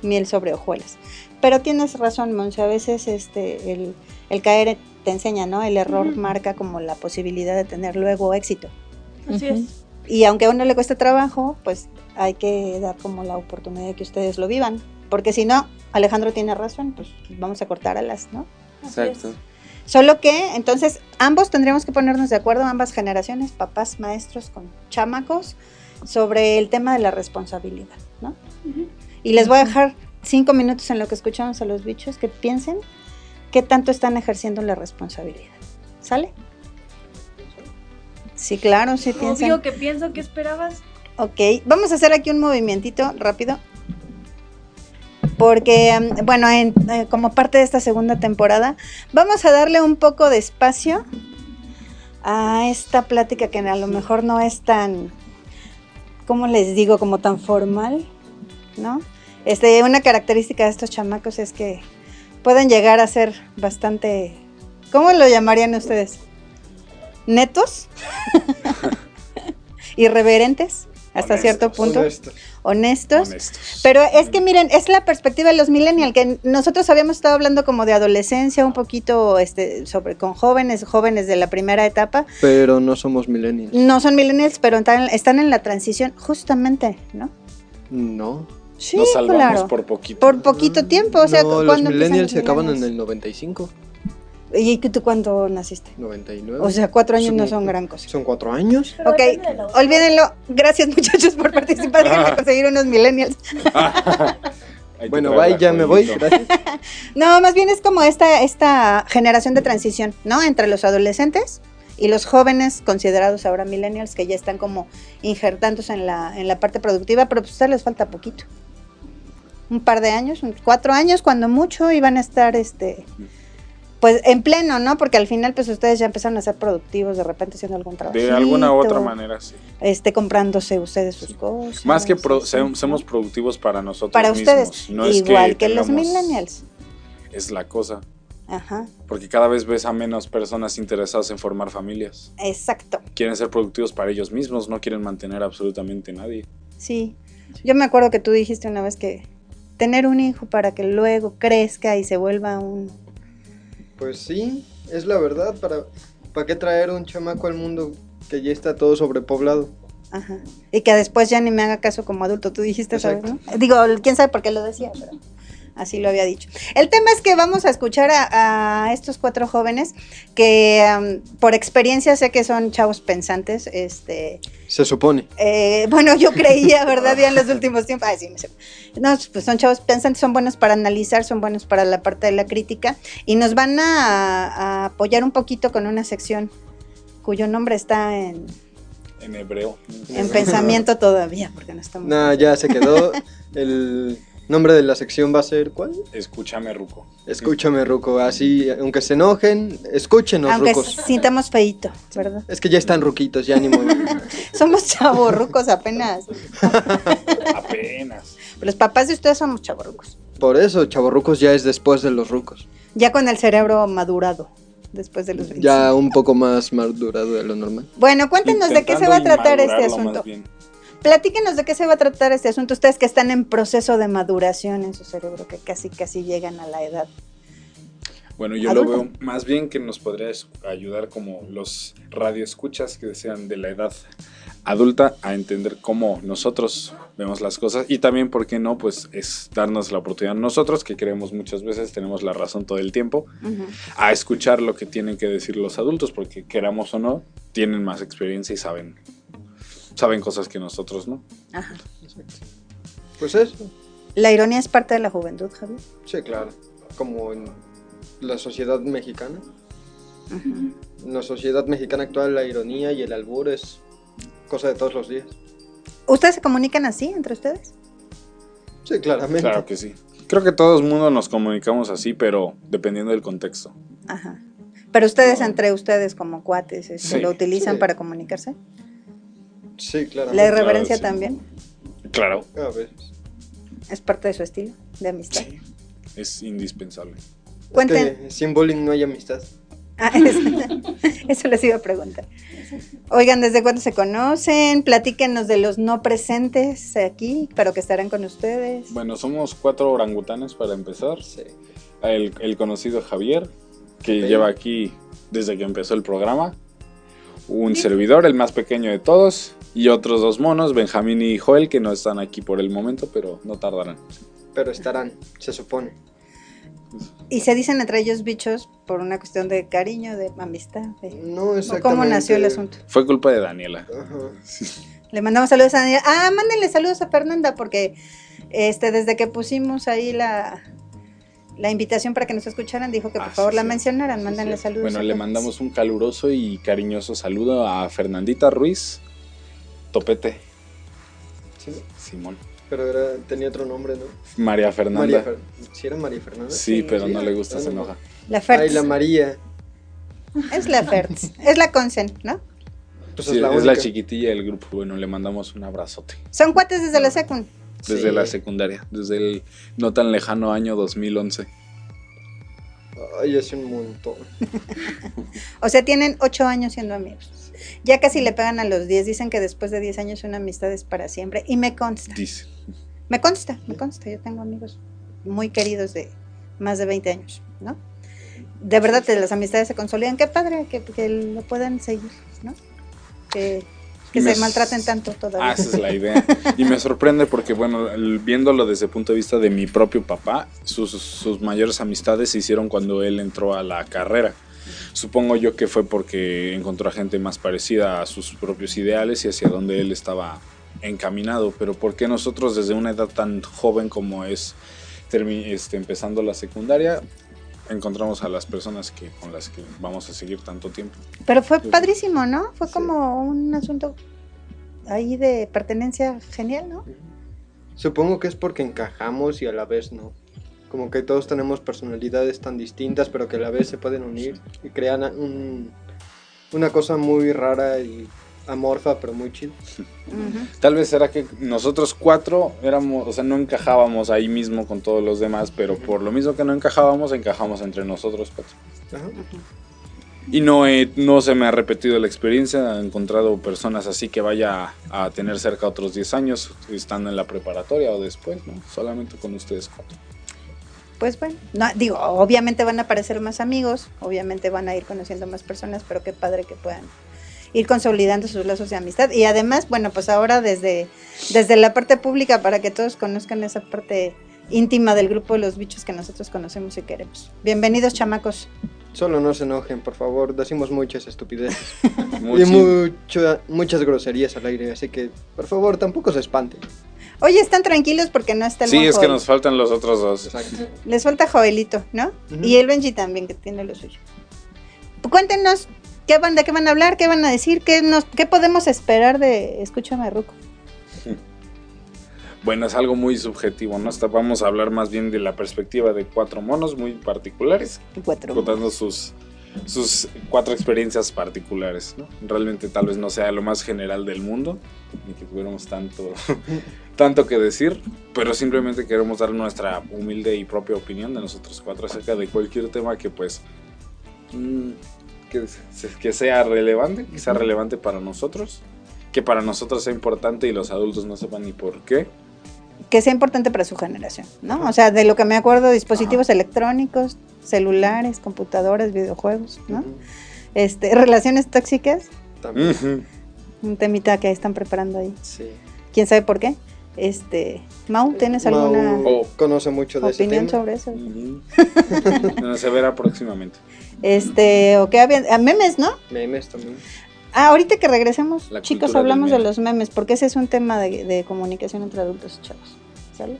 miel sobre hojuelas. Pero tienes razón, Monse, a veces este, el, el caer te enseña, ¿no? El error Ujú. marca como la posibilidad de tener luego éxito. Así Ujú. es. Y aunque a uno le cueste trabajo, pues hay que dar como la oportunidad de que ustedes lo vivan. Porque si no, Alejandro tiene razón, pues vamos a cortar alas, ¿no? Así Exacto. es. Solo que entonces ambos tendríamos que ponernos de acuerdo, ambas generaciones, papás, maestros con chamacos, sobre el tema de la responsabilidad, ¿no? Y les voy a dejar cinco minutos en lo que escuchamos a los bichos que piensen qué tanto están ejerciendo la responsabilidad. ¿Sale? Sí, claro, sí piensan. Obvio que pienso que esperabas. Ok, vamos a hacer aquí un movimientito rápido. Porque, mm, bueno, en- eh, como parte de esta segunda temporada, vamos a darle un poco de espacio a esta plática que a lo mejor no es tan, ¿cómo les digo? Como tan formal, ¿no? Este, una característica de estos chamacos es que pueden llegar a ser bastante, ¿cómo lo llamarían ustedes? ¿Netos? ¿Irreverentes? Hasta cierto punto Honestos. honestos. Honestos. Pero es que miren, es la perspectiva de los millennials, que nosotros habíamos estado hablando como de adolescencia, un poquito este, sobre con jóvenes, jóvenes de la primera etapa. Pero no somos millennials. No son millennials, pero están, están en la transición justamente, ¿no? No. Sí, Nos salvamos claro. por poquito. Por poquito tiempo, o sea, no, ¿cu- los ¿cuándo millennials se acaban en el millennials? 95, ¿Y tú cuándo naciste? 99. O sea, cuatro años no Son- gran cosa. Son cuatro años. Pero Ok, olvídenlo. Gracias muchachos por participar. Déjenme conseguir unos millennials. Bueno, bye, ya me voy. Gracias. No, más bien es como esta, esta generación de transición, ¿no? Entre los adolescentes y los jóvenes considerados ahora millennials que ya están como injertándose en la, en la parte productiva, pero pues a ustedes les falta poquito. Un par de años, cuatro años, cuando mucho, iban a estar este pues en pleno, ¿no? Porque al final pues ustedes ya empezaron a ser productivos, de repente haciendo algún trabajo. De alguna u otra manera, sí. Este, comprándose ustedes sus cosas. Más que pro- ¿no? productivos para nosotros para ustedes, mismos. No es igual que, los millennials. Es la cosa. Ajá, Porque cada vez ves a menos personas interesadas en formar familias. exacto. Quieren ser productivos para ellos mismos, no quieren mantener absolutamente nadie. Sí, yo me acuerdo que tú dijiste una vez que tener un hijo para que luego crezca y se vuelva un... Pues sí, es la verdad. ¿Para, ¿para qué traer un chamaco al mundo que ya está todo sobrepoblado? Ajá. Y que después ya ni me haga caso como adulto, tú dijiste, ¿sabes? Exacto. ¿no? Digo, quién sabe por qué lo decía, pero así lo había dicho. El tema es que vamos a escuchar a, a estos cuatro jóvenes que am, por experiencia sé que son chavos pensantes, este... Se supone. Eh, bueno, yo creía, ¿verdad? Ya en los últimos tiempos. Ay, sí, me sé. No, pues son chavos pensantes, son buenos para analizar, son buenos para la parte de la crítica y nos van a, a apoyar un poquito con una sección cuyo nombre está en, En hebreo. En pensamiento todavía, porque no estamos. Nah, ya se quedó. El nombre de la sección va a ser ¿cuál? Escúchame, Ruco. Escúchame, Ruco. Así, aunque se enojen, escúchenos, Aunque Rucos. sintamos feíto, ¿verdad? Es que ya están ruquitos, ya ni modo. Somos chavorrucos apenas. Apenas. Los papás de ustedes somos chavorrucos. Por eso, chavorrucos ya es después de los rucos. Ya con el cerebro madurado, después de los 25. Ya un poco más madurado de lo normal. Bueno, cuéntenos de qué se va a tratar este asunto. Platíquenos de qué se va a tratar este asunto. Ustedes que están en proceso de maduración en su cerebro, que casi casi llegan a la edad. Bueno, yo lo veo más bien que nos podría ayudar como los radioescuchas que sean de la edad adulta a entender cómo nosotros vemos las cosas y también, ¿por qué no? Pues es darnos la oportunidad nosotros, que creemos muchas veces, tenemos la razón todo el tiempo, a escuchar lo que tienen que decir los adultos, porque queramos o no, tienen más experiencia y saben, saben cosas que nosotros no. Ajá. Pues eso. La ironía es parte de la juventud, Javier. Sí, claro. Como en la sociedad mexicana. En la sociedad mexicana actual, la ironía y el albur es cosa de todos los días. ¿Ustedes se comunican así entre ustedes? Sí, claramente. Claro que sí. Creo que todo el mundo nos comunicamos así, pero dependiendo del contexto. Ajá. Pero ustedes, entre ustedes como cuates, este, Sí, ¿lo utilizan sí. para comunicarse? Sí, ¿La claramente. irreverencia sí. también? Claro, A veces. ¿Es parte de su estilo de amistad? sí, es indispensable. Cuenten. Es que sin bullying no hay amistad. Ah, eso, eso les iba a preguntar. Oigan, ¿desde cuándo se conocen? Platíquenos de los no presentes aquí, pero que estarán con ustedes. Bueno, somos cuatro orangutanes para empezar. Sí. El, el conocido Javier, que lleva aquí desde que empezó el programa. Un servidor, el más pequeño de todos. Y otros dos monos, Benjamín y Joel, que no están aquí por el momento, pero no tardarán. Pero estarán, se supone. Y se dicen entre ellos bichos por una cuestión de cariño, de amistad. de- No ¿o exactamente. ¿Cómo nació el asunto? Fue culpa de Daniela. Ajá. Le mandamos saludos a Daniel. Ah, mándenle saludos a Fernanda porque este desde que pusimos ahí la, la invitación para que nos escucharan, dijo que por Ah, favor sí, la sí. mencionaran. Mándenle sí. saludos. Bueno, a le mandamos un caluroso y cariñoso saludo a Fernandita Ruiz, Topete, Sí, Simón, pero era, tenía otro nombre, ¿no? María Fernanda. María Fer- ¿Sí era María Fernanda? Sí, Sí, pero sí. no le gusta, Ah, se no. enoja. La Fertz. Ay, la María. Es la Fertz. es la Consen, ¿no? Pues Sí, es la es la única. chiquitilla del grupo. Bueno, le mandamos un abrazote. Son cuates desde la secund. Desde Sí. la secundaria, desde el no tan lejano año 2011. Ay, es un montón. O sea, tienen ocho años siendo amigos. Ya casi le pegan a los 10. Dicen que después de 10 años una amistad es para siempre. Y me consta. Dice. Me consta, me consta. Yo tengo amigos muy queridos de más de 20 años, ¿no? De verdad, las amistades se consolidan. Qué padre que, que lo puedan seguir, ¿no? Que, que se maltraten tanto todavía. Ah, esa es la idea. Y me sorprende porque, bueno, viéndolo desde el punto de vista de mi propio papá, sus, sus mayores amistades se hicieron cuando él entró a la carrera. Supongo yo que fue porque encontró a gente más parecida a sus propios ideales y hacia donde él estaba encaminado. Pero ¿por qué nosotros desde una edad tan joven como es termi- este, empezando la secundaria encontramos a las personas que con las que vamos a seguir tanto tiempo? Pero fue padrísimo, ¿no? Fue Sí. como un asunto ahí de pertenencia genial, ¿no? Supongo que es porque encajamos y a la vez no. Como que todos tenemos personalidades tan distintas, pero que a la vez se pueden unir y crean un- una cosa muy rara y amorfa, pero muy chida. Ujú. Tal vez será que nosotros cuatro éramos, o sea, no encajábamos ahí mismo con todos los demás, pero por lo mismo que no encajábamos, encajamos entre nosotros cuatro. Ajá. Y no, he- no se me ha repetido la experiencia, he encontrado personas así que vaya a, tener cerca otros 10 años, estando en la preparatoria o después, ¿no? Solamente con ustedes cuatro. Pues bueno, no, digo, obviamente van a aparecer más amigos, obviamente van a ir conociendo más personas, pero qué padre que puedan ir consolidando sus lazos de amistad. Y además, bueno, pues ahora desde, desde la parte pública para que todos conozcan esa parte íntima del grupo de los bichos que nosotros conocemos y queremos. Bienvenidos, chamacos. Solo no se enojen, por favor. Decimos muchas estupideces y mucho- muchas groserías al aire, así que, por favor, tampoco se espanten. Oye, están tranquilos porque no está el Sí, buen es que nos faltan los otros dos. Exacto. Les falta Joelito, ¿no? Y el Benji también, que tiene lo suyo. Cuéntenos ¿Qué van, ¿De qué van a hablar? ¿Qué van a decir? ¿Qué, nos, qué podemos esperar de Escúchame, Ruco? Bueno, es algo muy subjetivo, ¿no? Hasta vamos a hablar más bien de la perspectiva de cuatro monos muy particulares, Cuatro. contando sus, sus cuatro experiencias particulares, ¿no? Realmente tal vez no sea lo más general del mundo, ni que tuviéramos tanto, tanto que decir, pero simplemente queremos dar nuestra humilde y propia opinión de nosotros cuatro acerca de cualquier tema que pues mm, que, que sea relevante, que sea relevante para nosotros, que para nosotros sea importante y los adultos no sepan ni por qué. Que sea importante para su generación, ¿no? O sea, de lo que me acuerdo, dispositivos electrónicos, celulares, computadoras, videojuegos, ¿no? Este, relaciones tóxicas, También. Un temita que están preparando ahí. Sí. ¿Quién sabe por qué? Este, Mau, ¿tienes alguna conoce mucho de ese opinión tema. sobre eso? Ujú. Bueno, se verá próximamente. Este, o qué había, memes, ¿no? Memes también. Ah, ahorita que regresemos, La chicos, hablamos de los memes, porque ese es un tema de, de comunicación entre adultos y chavos. ¿Sale?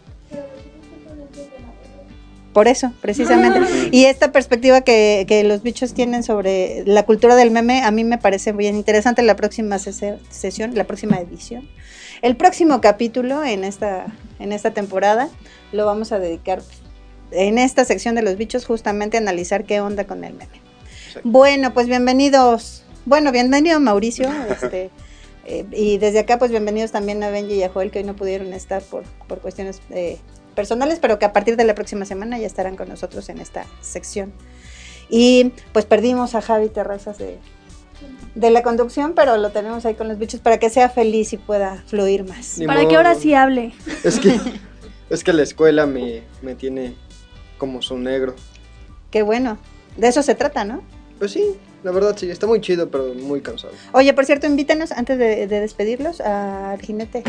Por eso, precisamente. Y esta perspectiva que, que los bichos tienen sobre la cultura del meme, a mí me parece bien interesante. La próxima sesión, la próxima edición, el próximo capítulo en esta, en esta temporada, lo vamos a dedicar en esta sección de los bichos justamente a analizar qué onda con el meme. Sí. Bueno, pues bienvenidos. Bueno, bienvenido Mauricio. Este, eh, y desde acá, pues bienvenidos también a Benji y a Joel, que hoy no pudieron estar por, por cuestiones eh, personales, pero que a partir de la próxima semana ya estarán con nosotros en esta sección. Y pues perdimos a Javi Terrazas de, de la conducción, pero lo tenemos ahí con los bichos para que sea feliz y pueda fluir más. Ni Para que modo. ahora sí hable. Es que, es que la escuela me, me tiene como su negro. Qué bueno. De eso se trata, ¿no? Pues sí, la verdad sí, está muy chido, pero muy cansado. Oye, por cierto, invítanos antes de, de despedirlos al jinete.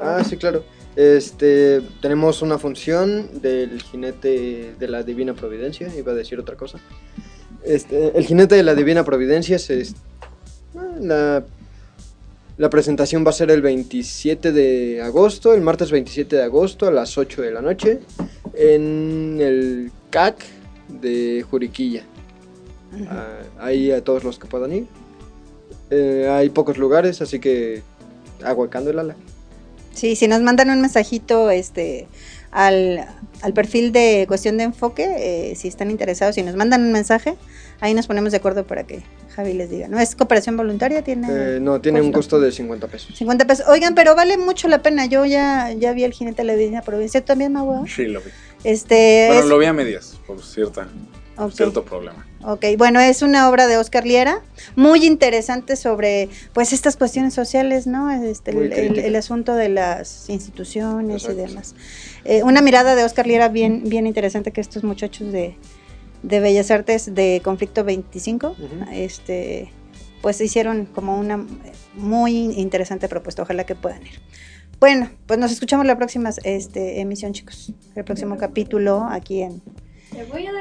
Ah, sí, claro. Este, tenemos una función del jinete de la Divina Providencia, iba a decir otra cosa. Este, el jinete de la Divina Providencia es, es- ah, la, la presentación va a ser el 27 de agosto, el martes 27 de agosto a las 8 de la noche en el CAC de Juriquilla. Ah, ahí a todos los que puedan ir. Eh, hay pocos lugares, así que aguacando el ala. Sí, si nos mandan un mensajito este, al, al perfil de cuestión de enfoque, eh, si están interesados, si nos mandan un mensaje, ahí nos ponemos de acuerdo para que Javi les diga. ¿No es cooperación voluntaria? ¿Tiene Eh, no, tiene un costo de 50 pesos. 50 pesos? Oigan, pero vale mucho la pena. Yo ya, ya vi el jinete de la divina provincia. ¿Tú también, Mauro? Sí, lo vi. Este, Bueno, es- lo vi a medias, por cierta, cierto problema. Ok, bueno, es una obra de Oscar Liera, muy interesante sobre, pues, estas cuestiones sociales, ¿no? Este, el, el- crítica. el asunto de las instituciones Exacto. y demás. Eh, una mirada de Oscar Liera bien, bien interesante que estos muchachos de, de Bellas Artes de Conflicto 25, Ujú. este, pues hicieron como una muy interesante propuesta. Ojalá que puedan ir. Bueno, pues nos escuchamos la próxima este, emisión, chicos. El próximo capítulo aquí en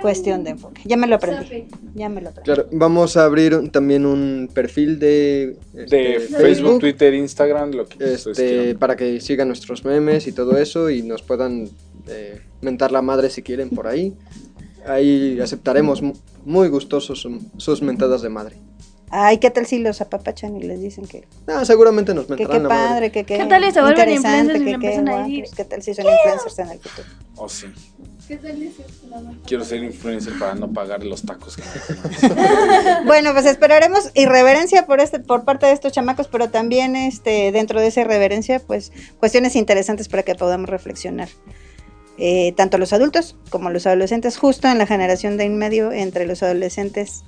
Cuestión de Enfoque. Ya me lo aprendí. Ya me lo aprendí. Claro, vamos a abrir también un perfil de, este, De Facebook, Twitter, Instagram, lo que este, quieran. para que sigan nuestros memes y todo eso y nos puedan eh, mentar la madre si quieren por ahí. Ahí aceptaremos mu- muy gustosos sus, mentadas de madre. Ay, ¿qué tal si los apapachan y les dicen que, Ah, seguramente nos que mentarán la madre. padre, que qué ¿Qué tal si se vuelven influencers y que le empiezan a guapos, ir? ¿Qué tal si son influencers en el futuro? Oh, sí. Quiero ser influencer para no pagar los tacos que. Bueno, pues esperaremos irreverencia por este, por parte de estos chamacos, pero también este, dentro de esa irreverencia, pues cuestiones interesantes para que podamos reflexionar. Eh, tanto los adultos como los adolescentes, justo en la generación de en medio entre los adolescentes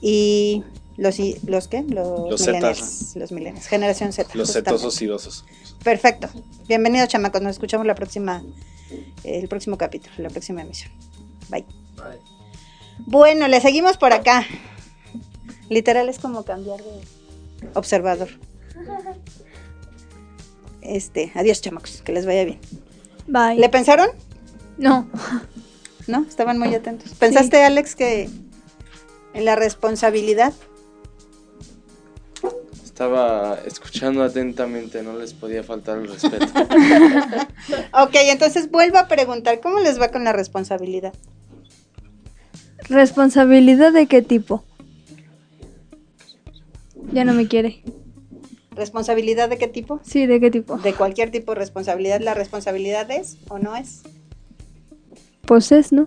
y los los qué? Los, Los millennials, Zetas. los millennials, generación Z. Los justamente. setosos y dosos. Perfecto. Bienvenidos chamacos, nos escuchamos la próxima el próximo capítulo, la próxima emisión. Bye. Bueno, le seguimos por acá. Literal es como cambiar de observador. Este, adiós chamacos, que les vaya bien. Bye. ¿Le pensaron? No. ¿No? Estaban muy atentos. ¿Pensaste, Alex, que en la responsabilidad? Estaba escuchando atentamente, no les podía faltar el respeto. Ok, entonces vuelvo a preguntar, ¿cómo les va con la responsabilidad? ¿Responsabilidad de qué tipo? Ya no me quiere. ¿Responsabilidad de qué tipo? Sí, ¿de qué tipo? De cualquier tipo de responsabilidad. ¿La responsabilidad es o no es? Pues es, ¿no?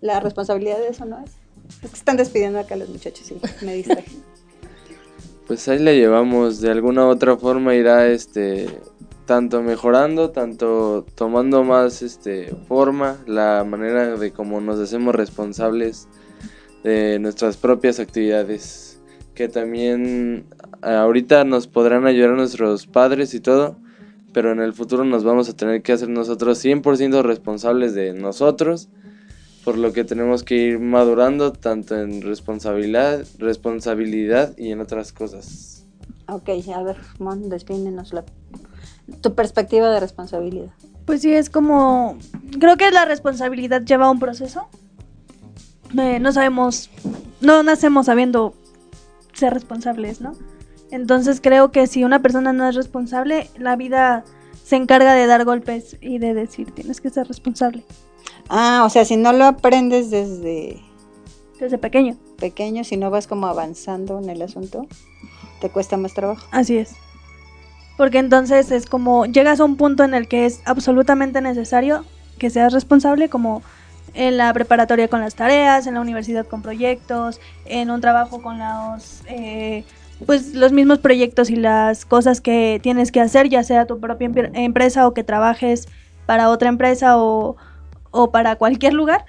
¿La responsabilidad es o no es? Que están despidiendo acá los muchachos me distraje. Pues ahí la llevamos, de alguna u otra forma irá este tanto mejorando, tanto tomando más este forma, la manera de cómo nos hacemos responsables de nuestras propias actividades, que también ahorita nos podrán ayudar nuestros padres y todo, pero en el futuro nos vamos a tener que hacer nosotros 100% responsables de nosotros, por lo que tenemos que ir madurando tanto en responsabilidad, responsabilidad y en otras cosas. Ok, a ver, Mon, despídenos la, tu perspectiva de responsabilidad. Pues sí, es como. Creo que la responsabilidad lleva un proceso. Eh, no sabemos. No nacemos sabiendo ser responsables, ¿no? Entonces creo que si una persona no es responsable, la vida se encarga de dar golpes y de decir, tienes que ser responsable. Ah, o sea, si no lo aprendes desde Desde pequeño. pequeño, si no vas como avanzando en el asunto, te cuesta más trabajo. Así es. Porque entonces es como llegas a un punto en el que es absolutamente necesario que seas responsable, como en la preparatoria con las tareas, en la universidad con proyectos, en un trabajo con los, eh, pues los mismos proyectos y las cosas que tienes que hacer, ya sea tu propia empre- empresa o que trabajes para otra empresa o, o para cualquier lugar.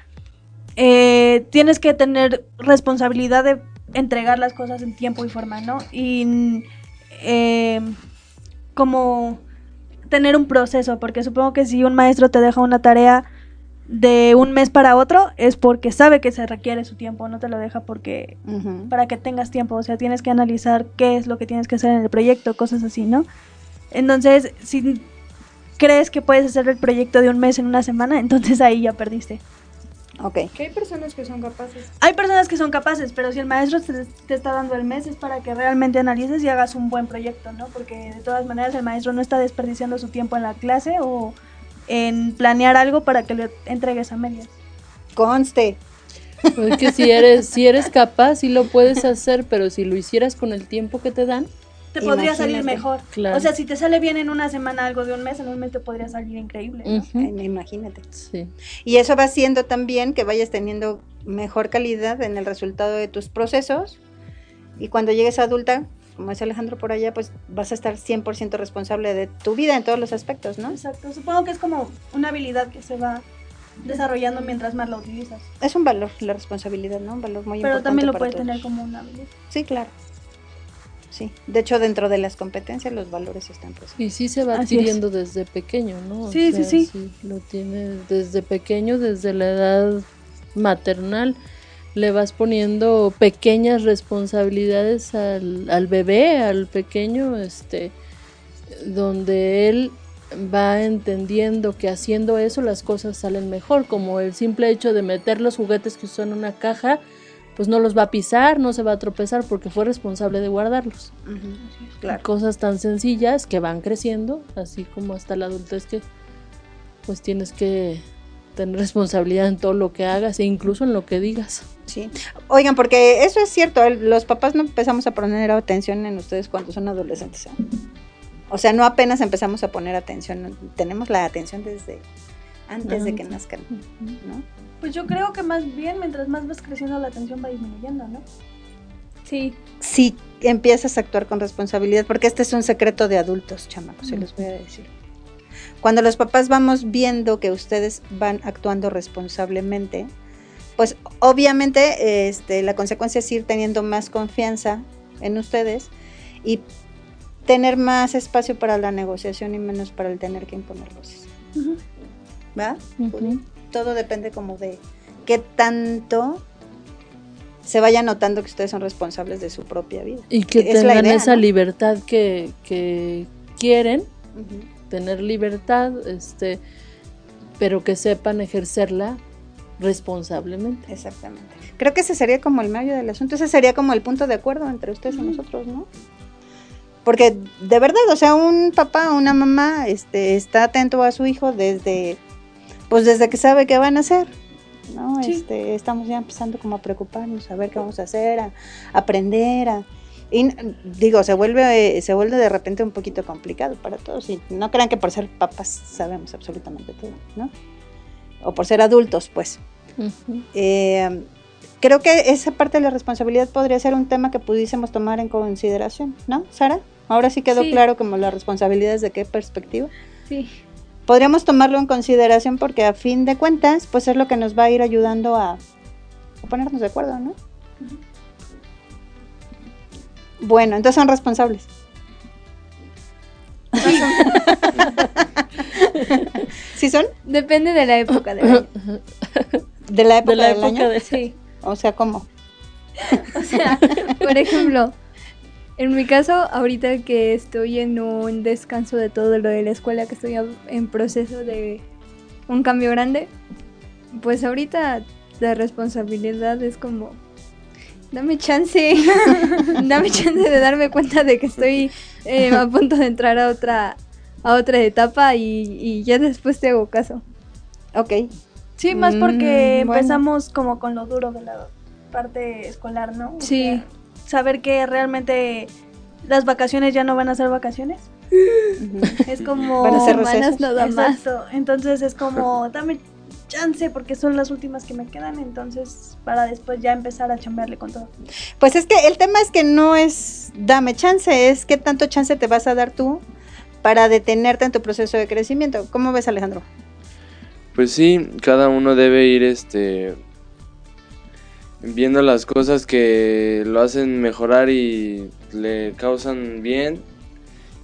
Eh, tienes que tener responsabilidad de entregar las cosas en tiempo y forma, ¿no? Y eh, como tener un proceso, porque supongo que si un maestro te deja una tarea de un mes para otro, es porque sabe que se requiere su tiempo, no te lo deja porque para que tengas tiempo, o sea, tienes que analizar qué es lo que tienes que hacer en el proyecto, cosas así, ¿no? Entonces, si crees que puedes hacer el proyecto de un mes en una semana, entonces ahí ya perdiste. Ok. Que hay personas que son capaces. Hay personas que son capaces, pero si el maestro te, te está dando el mes es para que realmente analices y hagas un buen proyecto, ¿no? Porque de todas maneras el maestro no está desperdiciando su tiempo en la clase o en planear algo para que lo entregues a medias. Conste. Es que si eres, si eres capaz, sí lo puedes hacer, pero si lo hicieras con el tiempo que te dan, Te podría salir Imagínate. mejor. Claro. O sea, si te sale bien en una semana algo de un mes, en un mes te podría salir increíble. ¿no? ujú, Ay, imagínate. sí. Y eso va haciendo también que vayas teniendo mejor calidad en el resultado de tus procesos. Y cuando llegues a adulta, como dice Alejandro por allá, pues vas a estar 100% responsable de tu vida en todos los aspectos, ¿no? Exacto. Supongo que es como una habilidad que se va desarrollando mientras más la utilizas. Es un valor, la responsabilidad, ¿no? Un valor muy Pero importante. también lo para puedes todos. tener como una habilidad. Sí, claro. Sí. De hecho, dentro de las competencias, los valores están presentes. Y sí se va Así es. adquiriendo desde pequeño, ¿no? O Sí, sí, sí. Lo tiene desde pequeño, desde la edad maternal. Le vas poniendo pequeñas responsabilidades al, al bebé, al pequeño, este, donde él va entendiendo que haciendo eso las cosas salen mejor, como el simple hecho de meter los juguetes que usó en una caja, pues no los va a pisar, no se va a tropezar porque fue responsable de guardarlos Claro. cosas tan sencillas que van creciendo, así como hasta la adultez que pues tienes que tener responsabilidad en todo lo que hagas e incluso en lo que digas. Sí. Oigan, porque eso es cierto, el- los papás no empezamos a poner atención en ustedes cuando son adolescentes. ¿eh? O sea, no apenas empezamos a poner atención, tenemos la atención desde antes de que nazcan, ¿no? Pues yo creo que más bien mientras más vas creciendo la atención va disminuyendo, ¿no? Sí. Si empiezas a actuar con responsabilidad, porque este es un secreto de adultos, chamacos, se los voy a decir. Cuando los papás vamos viendo que ustedes van actuando responsablemente, pues obviamente este, la consecuencia es ir teniendo más confianza en ustedes y tener más espacio para la negociación y menos para el tener que imponer cosas. ¿Va? Ujú. Todo depende como de qué tanto se vaya notando que ustedes son responsables de su propia vida. Y que Es tengan idea, esa ¿no? libertad que, que quieren, tener libertad, este, pero que sepan ejercerla responsablemente. Exactamente. Creo que ese sería como el medio del asunto, ese sería como el punto de acuerdo entre ustedes y nosotros, ¿no? Porque de verdad, o sea, un papá o una mamá este, está atento a su hijo desde, pues desde que sabe qué van a hacer. ¿no? Sí. Este, estamos ya empezando como a preocuparnos, a ver qué vamos a hacer, a aprender, a... Y digo, se vuelve, eh, se vuelve de repente un poquito complicado para todos. Y no crean que por ser papás sabemos absolutamente todo, ¿no? O por ser adultos, pues. Ujú. Eh, creo que esa parte de la responsabilidad podría ser un tema que pudiésemos tomar en consideración, ¿no, Sara? Ahora sí quedó Sí. claro como la responsabilidad desde qué perspectiva. Sí. Podríamos tomarlo en consideración porque a fin de cuentas, pues es lo que nos va a ir ayudando a, a ponernos de acuerdo, ¿no? Bueno, entonces son responsables. ¿Sí son? Depende de la época del año. ¿De la época De la del época año? de- Sí. O sea, ¿cómo? O sea, por ejemplo, en mi caso, ahorita que estoy en un descanso de todo lo de la escuela, que estoy en proceso de un cambio grande, pues ahorita la responsabilidad es como, dame chance, dame chance de darme cuenta de que estoy eh, a punto de entrar a otra, a otra etapa y, y ya después te hago caso. Ok. Sí, más porque Mm, bueno. empezamos como con lo duro de la parte escolar, ¿no? O Sí. sea, saber que realmente las vacaciones ya no van a ser vacaciones. Es como... Van a ser recesos. nada más. Exacto. Entonces es como, dame chance porque son las últimas que me quedan, entonces para después ya empezar a chambearle con todo. Pues es que el tema es que no es dame chance, es qué tanto chance te vas a dar tú para detenerte en tu proceso de crecimiento. ¿Cómo ves, Alejandro? Pues sí, cada uno debe ir este viendo las cosas que lo hacen mejorar y le causan bien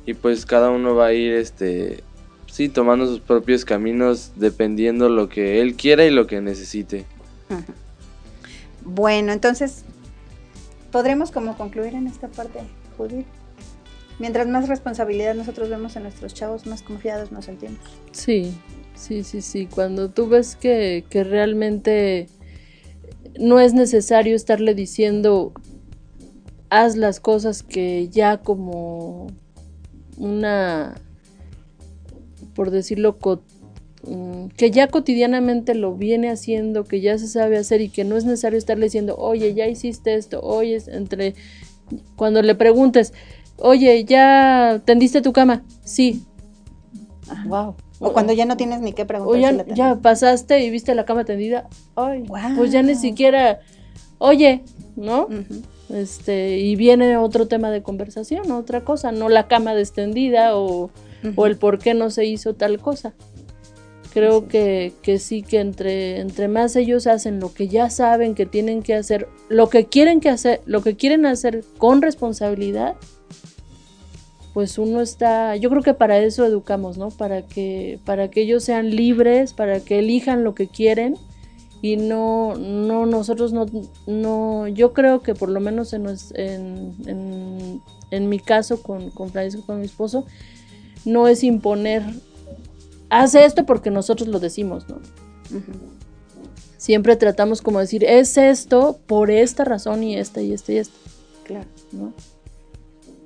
y pues cada uno va a ir este sí tomando sus propios caminos dependiendo lo que él quiera y lo que necesite. Bueno, entonces, ¿podremos como concluir en esta parte, Judith? Mientras más responsabilidad nosotros vemos en nuestros chavos, más confiados nos sentimos. Sí, sí, sí, sí. Cuando tú ves que, que realmente no es necesario estarle diciendo haz las cosas que ya como una, por decirlo, mm, que ya cotidianamente lo viene haciendo, que ya se sabe hacer y que no es necesario estarle diciendo, oye, ya hiciste esto, oye, es entre, cuando le preguntes, oye, ¿ya tendiste tu cama? Sí. Wow. O cuando ya no tienes ni qué O preguntar. ya, si la ya tenemos. pasaste y viste la cama tendida. Ay, Guau. pues ya ni siquiera, oye, ¿no? Este, y viene otro tema de conversación, otra cosa, no la cama extendida o, o el por qué no se hizo tal cosa. Creo que, que sí que entre, entre más ellos hacen lo que ya saben que tienen que hacer, lo que quieren que hacer, lo que quieren hacer con responsabilidad, pues uno está, yo creo que para eso educamos, ¿no? Para que, para que ellos sean libres, para que elijan lo que quieren y no, no nosotros no, no, yo creo que por lo menos en, nues- en, en, en mi caso con, con Francisco, con mi esposo, no es imponer, haz esto porque nosotros lo decimos, ¿no? Siempre tratamos como decir, es esto por esta razón y esta y esta y esta. Claro. ¿no?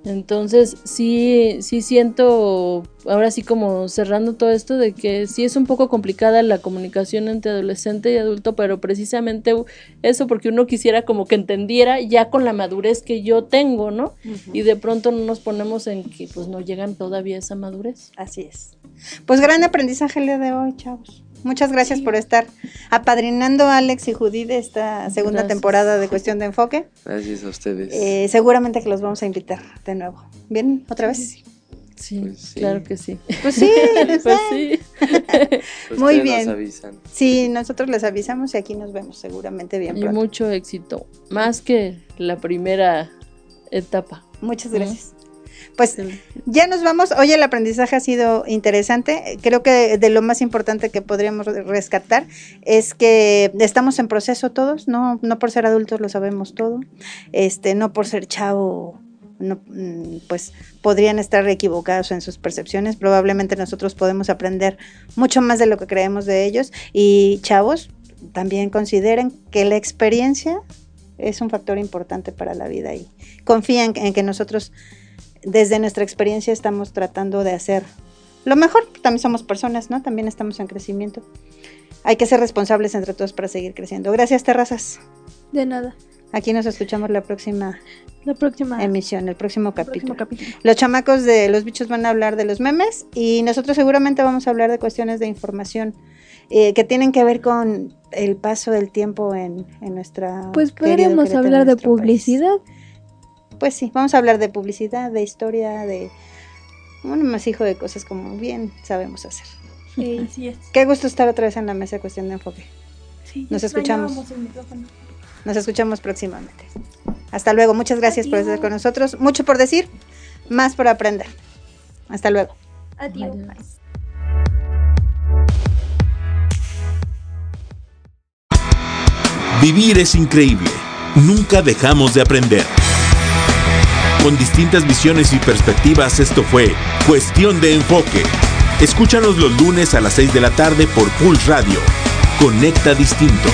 Entonces, sí, sí siento, ahora sí como cerrando todo esto, de que sí es un poco complicada la comunicación entre adolescente y adulto, pero precisamente eso porque uno quisiera como que entendiera ya con la madurez que yo tengo, ¿no? Y de pronto no nos ponemos en que pues no llegan todavía esa madurez. Así es. Pues gran aprendizaje el día de hoy, chavos. Muchas gracias por estar apadrinando a Alex y Judith esta segunda Gracias. temporada de Cuestión de Enfoque. Gracias a ustedes. Eh, seguramente que los vamos a invitar de nuevo. ¿Bien? ¿Otra vez? Sí, Pues sí. claro que sí. Pues sí, pues sí. Muy nos bien. avisan. sí, nosotros les avisamos y aquí nos vemos seguramente bien Y pronto. mucho éxito, más que la primera etapa. Muchas gracias. Pues ya nos vamos. Hoy el aprendizaje ha sido interesante. Creo que de lo más importante que podríamos re- rescatar es que estamos en proceso todos, no, no por ser adultos lo sabemos todo, este, no por ser chavo, no, mm, pues podrían estar equivocados en sus percepciones. Probablemente nosotros podemos aprender mucho más de lo que creemos de ellos. Y chavos, también consideren que la experiencia es un factor importante para la vida y confíen en que nosotros desde nuestra experiencia estamos tratando de hacer lo mejor. También somos personas, ¿no? También estamos en crecimiento. hay que ser responsables entre todos para seguir creciendo. Gracias, terrazas. De nada. Aquí nos escuchamos la próxima La próxima. emisión, el próximo el capítulo. próximo capítulo. Los chamacos de los bichos van a hablar de los memes y nosotros seguramente vamos a hablar de cuestiones de información eh, que tienen que ver con el paso del tiempo en, en nuestra... Pues podríamos hablar de nuestro país. Pues sí, vamos a hablar de publicidad, de historia, de un masijo de cosas como bien sabemos hacer. Sí, sí es. Qué gusto estar otra vez en la mesa de cuestión de enfoque. Sí, Nos escuchamos. el. Nos escuchamos próximamente. Hasta luego, muchas gracias por estar con nosotros. Mucho por decir, más por aprender. Hasta luego. Adiós. Adiós. Vivir es increíble. Nunca dejamos de aprender. Con distintas visiones y perspectivas, esto fue Cuestión de Enfoque. Escúchanos los lunes a las 6 de la tarde por Pulse Radio. Conecta Distinto.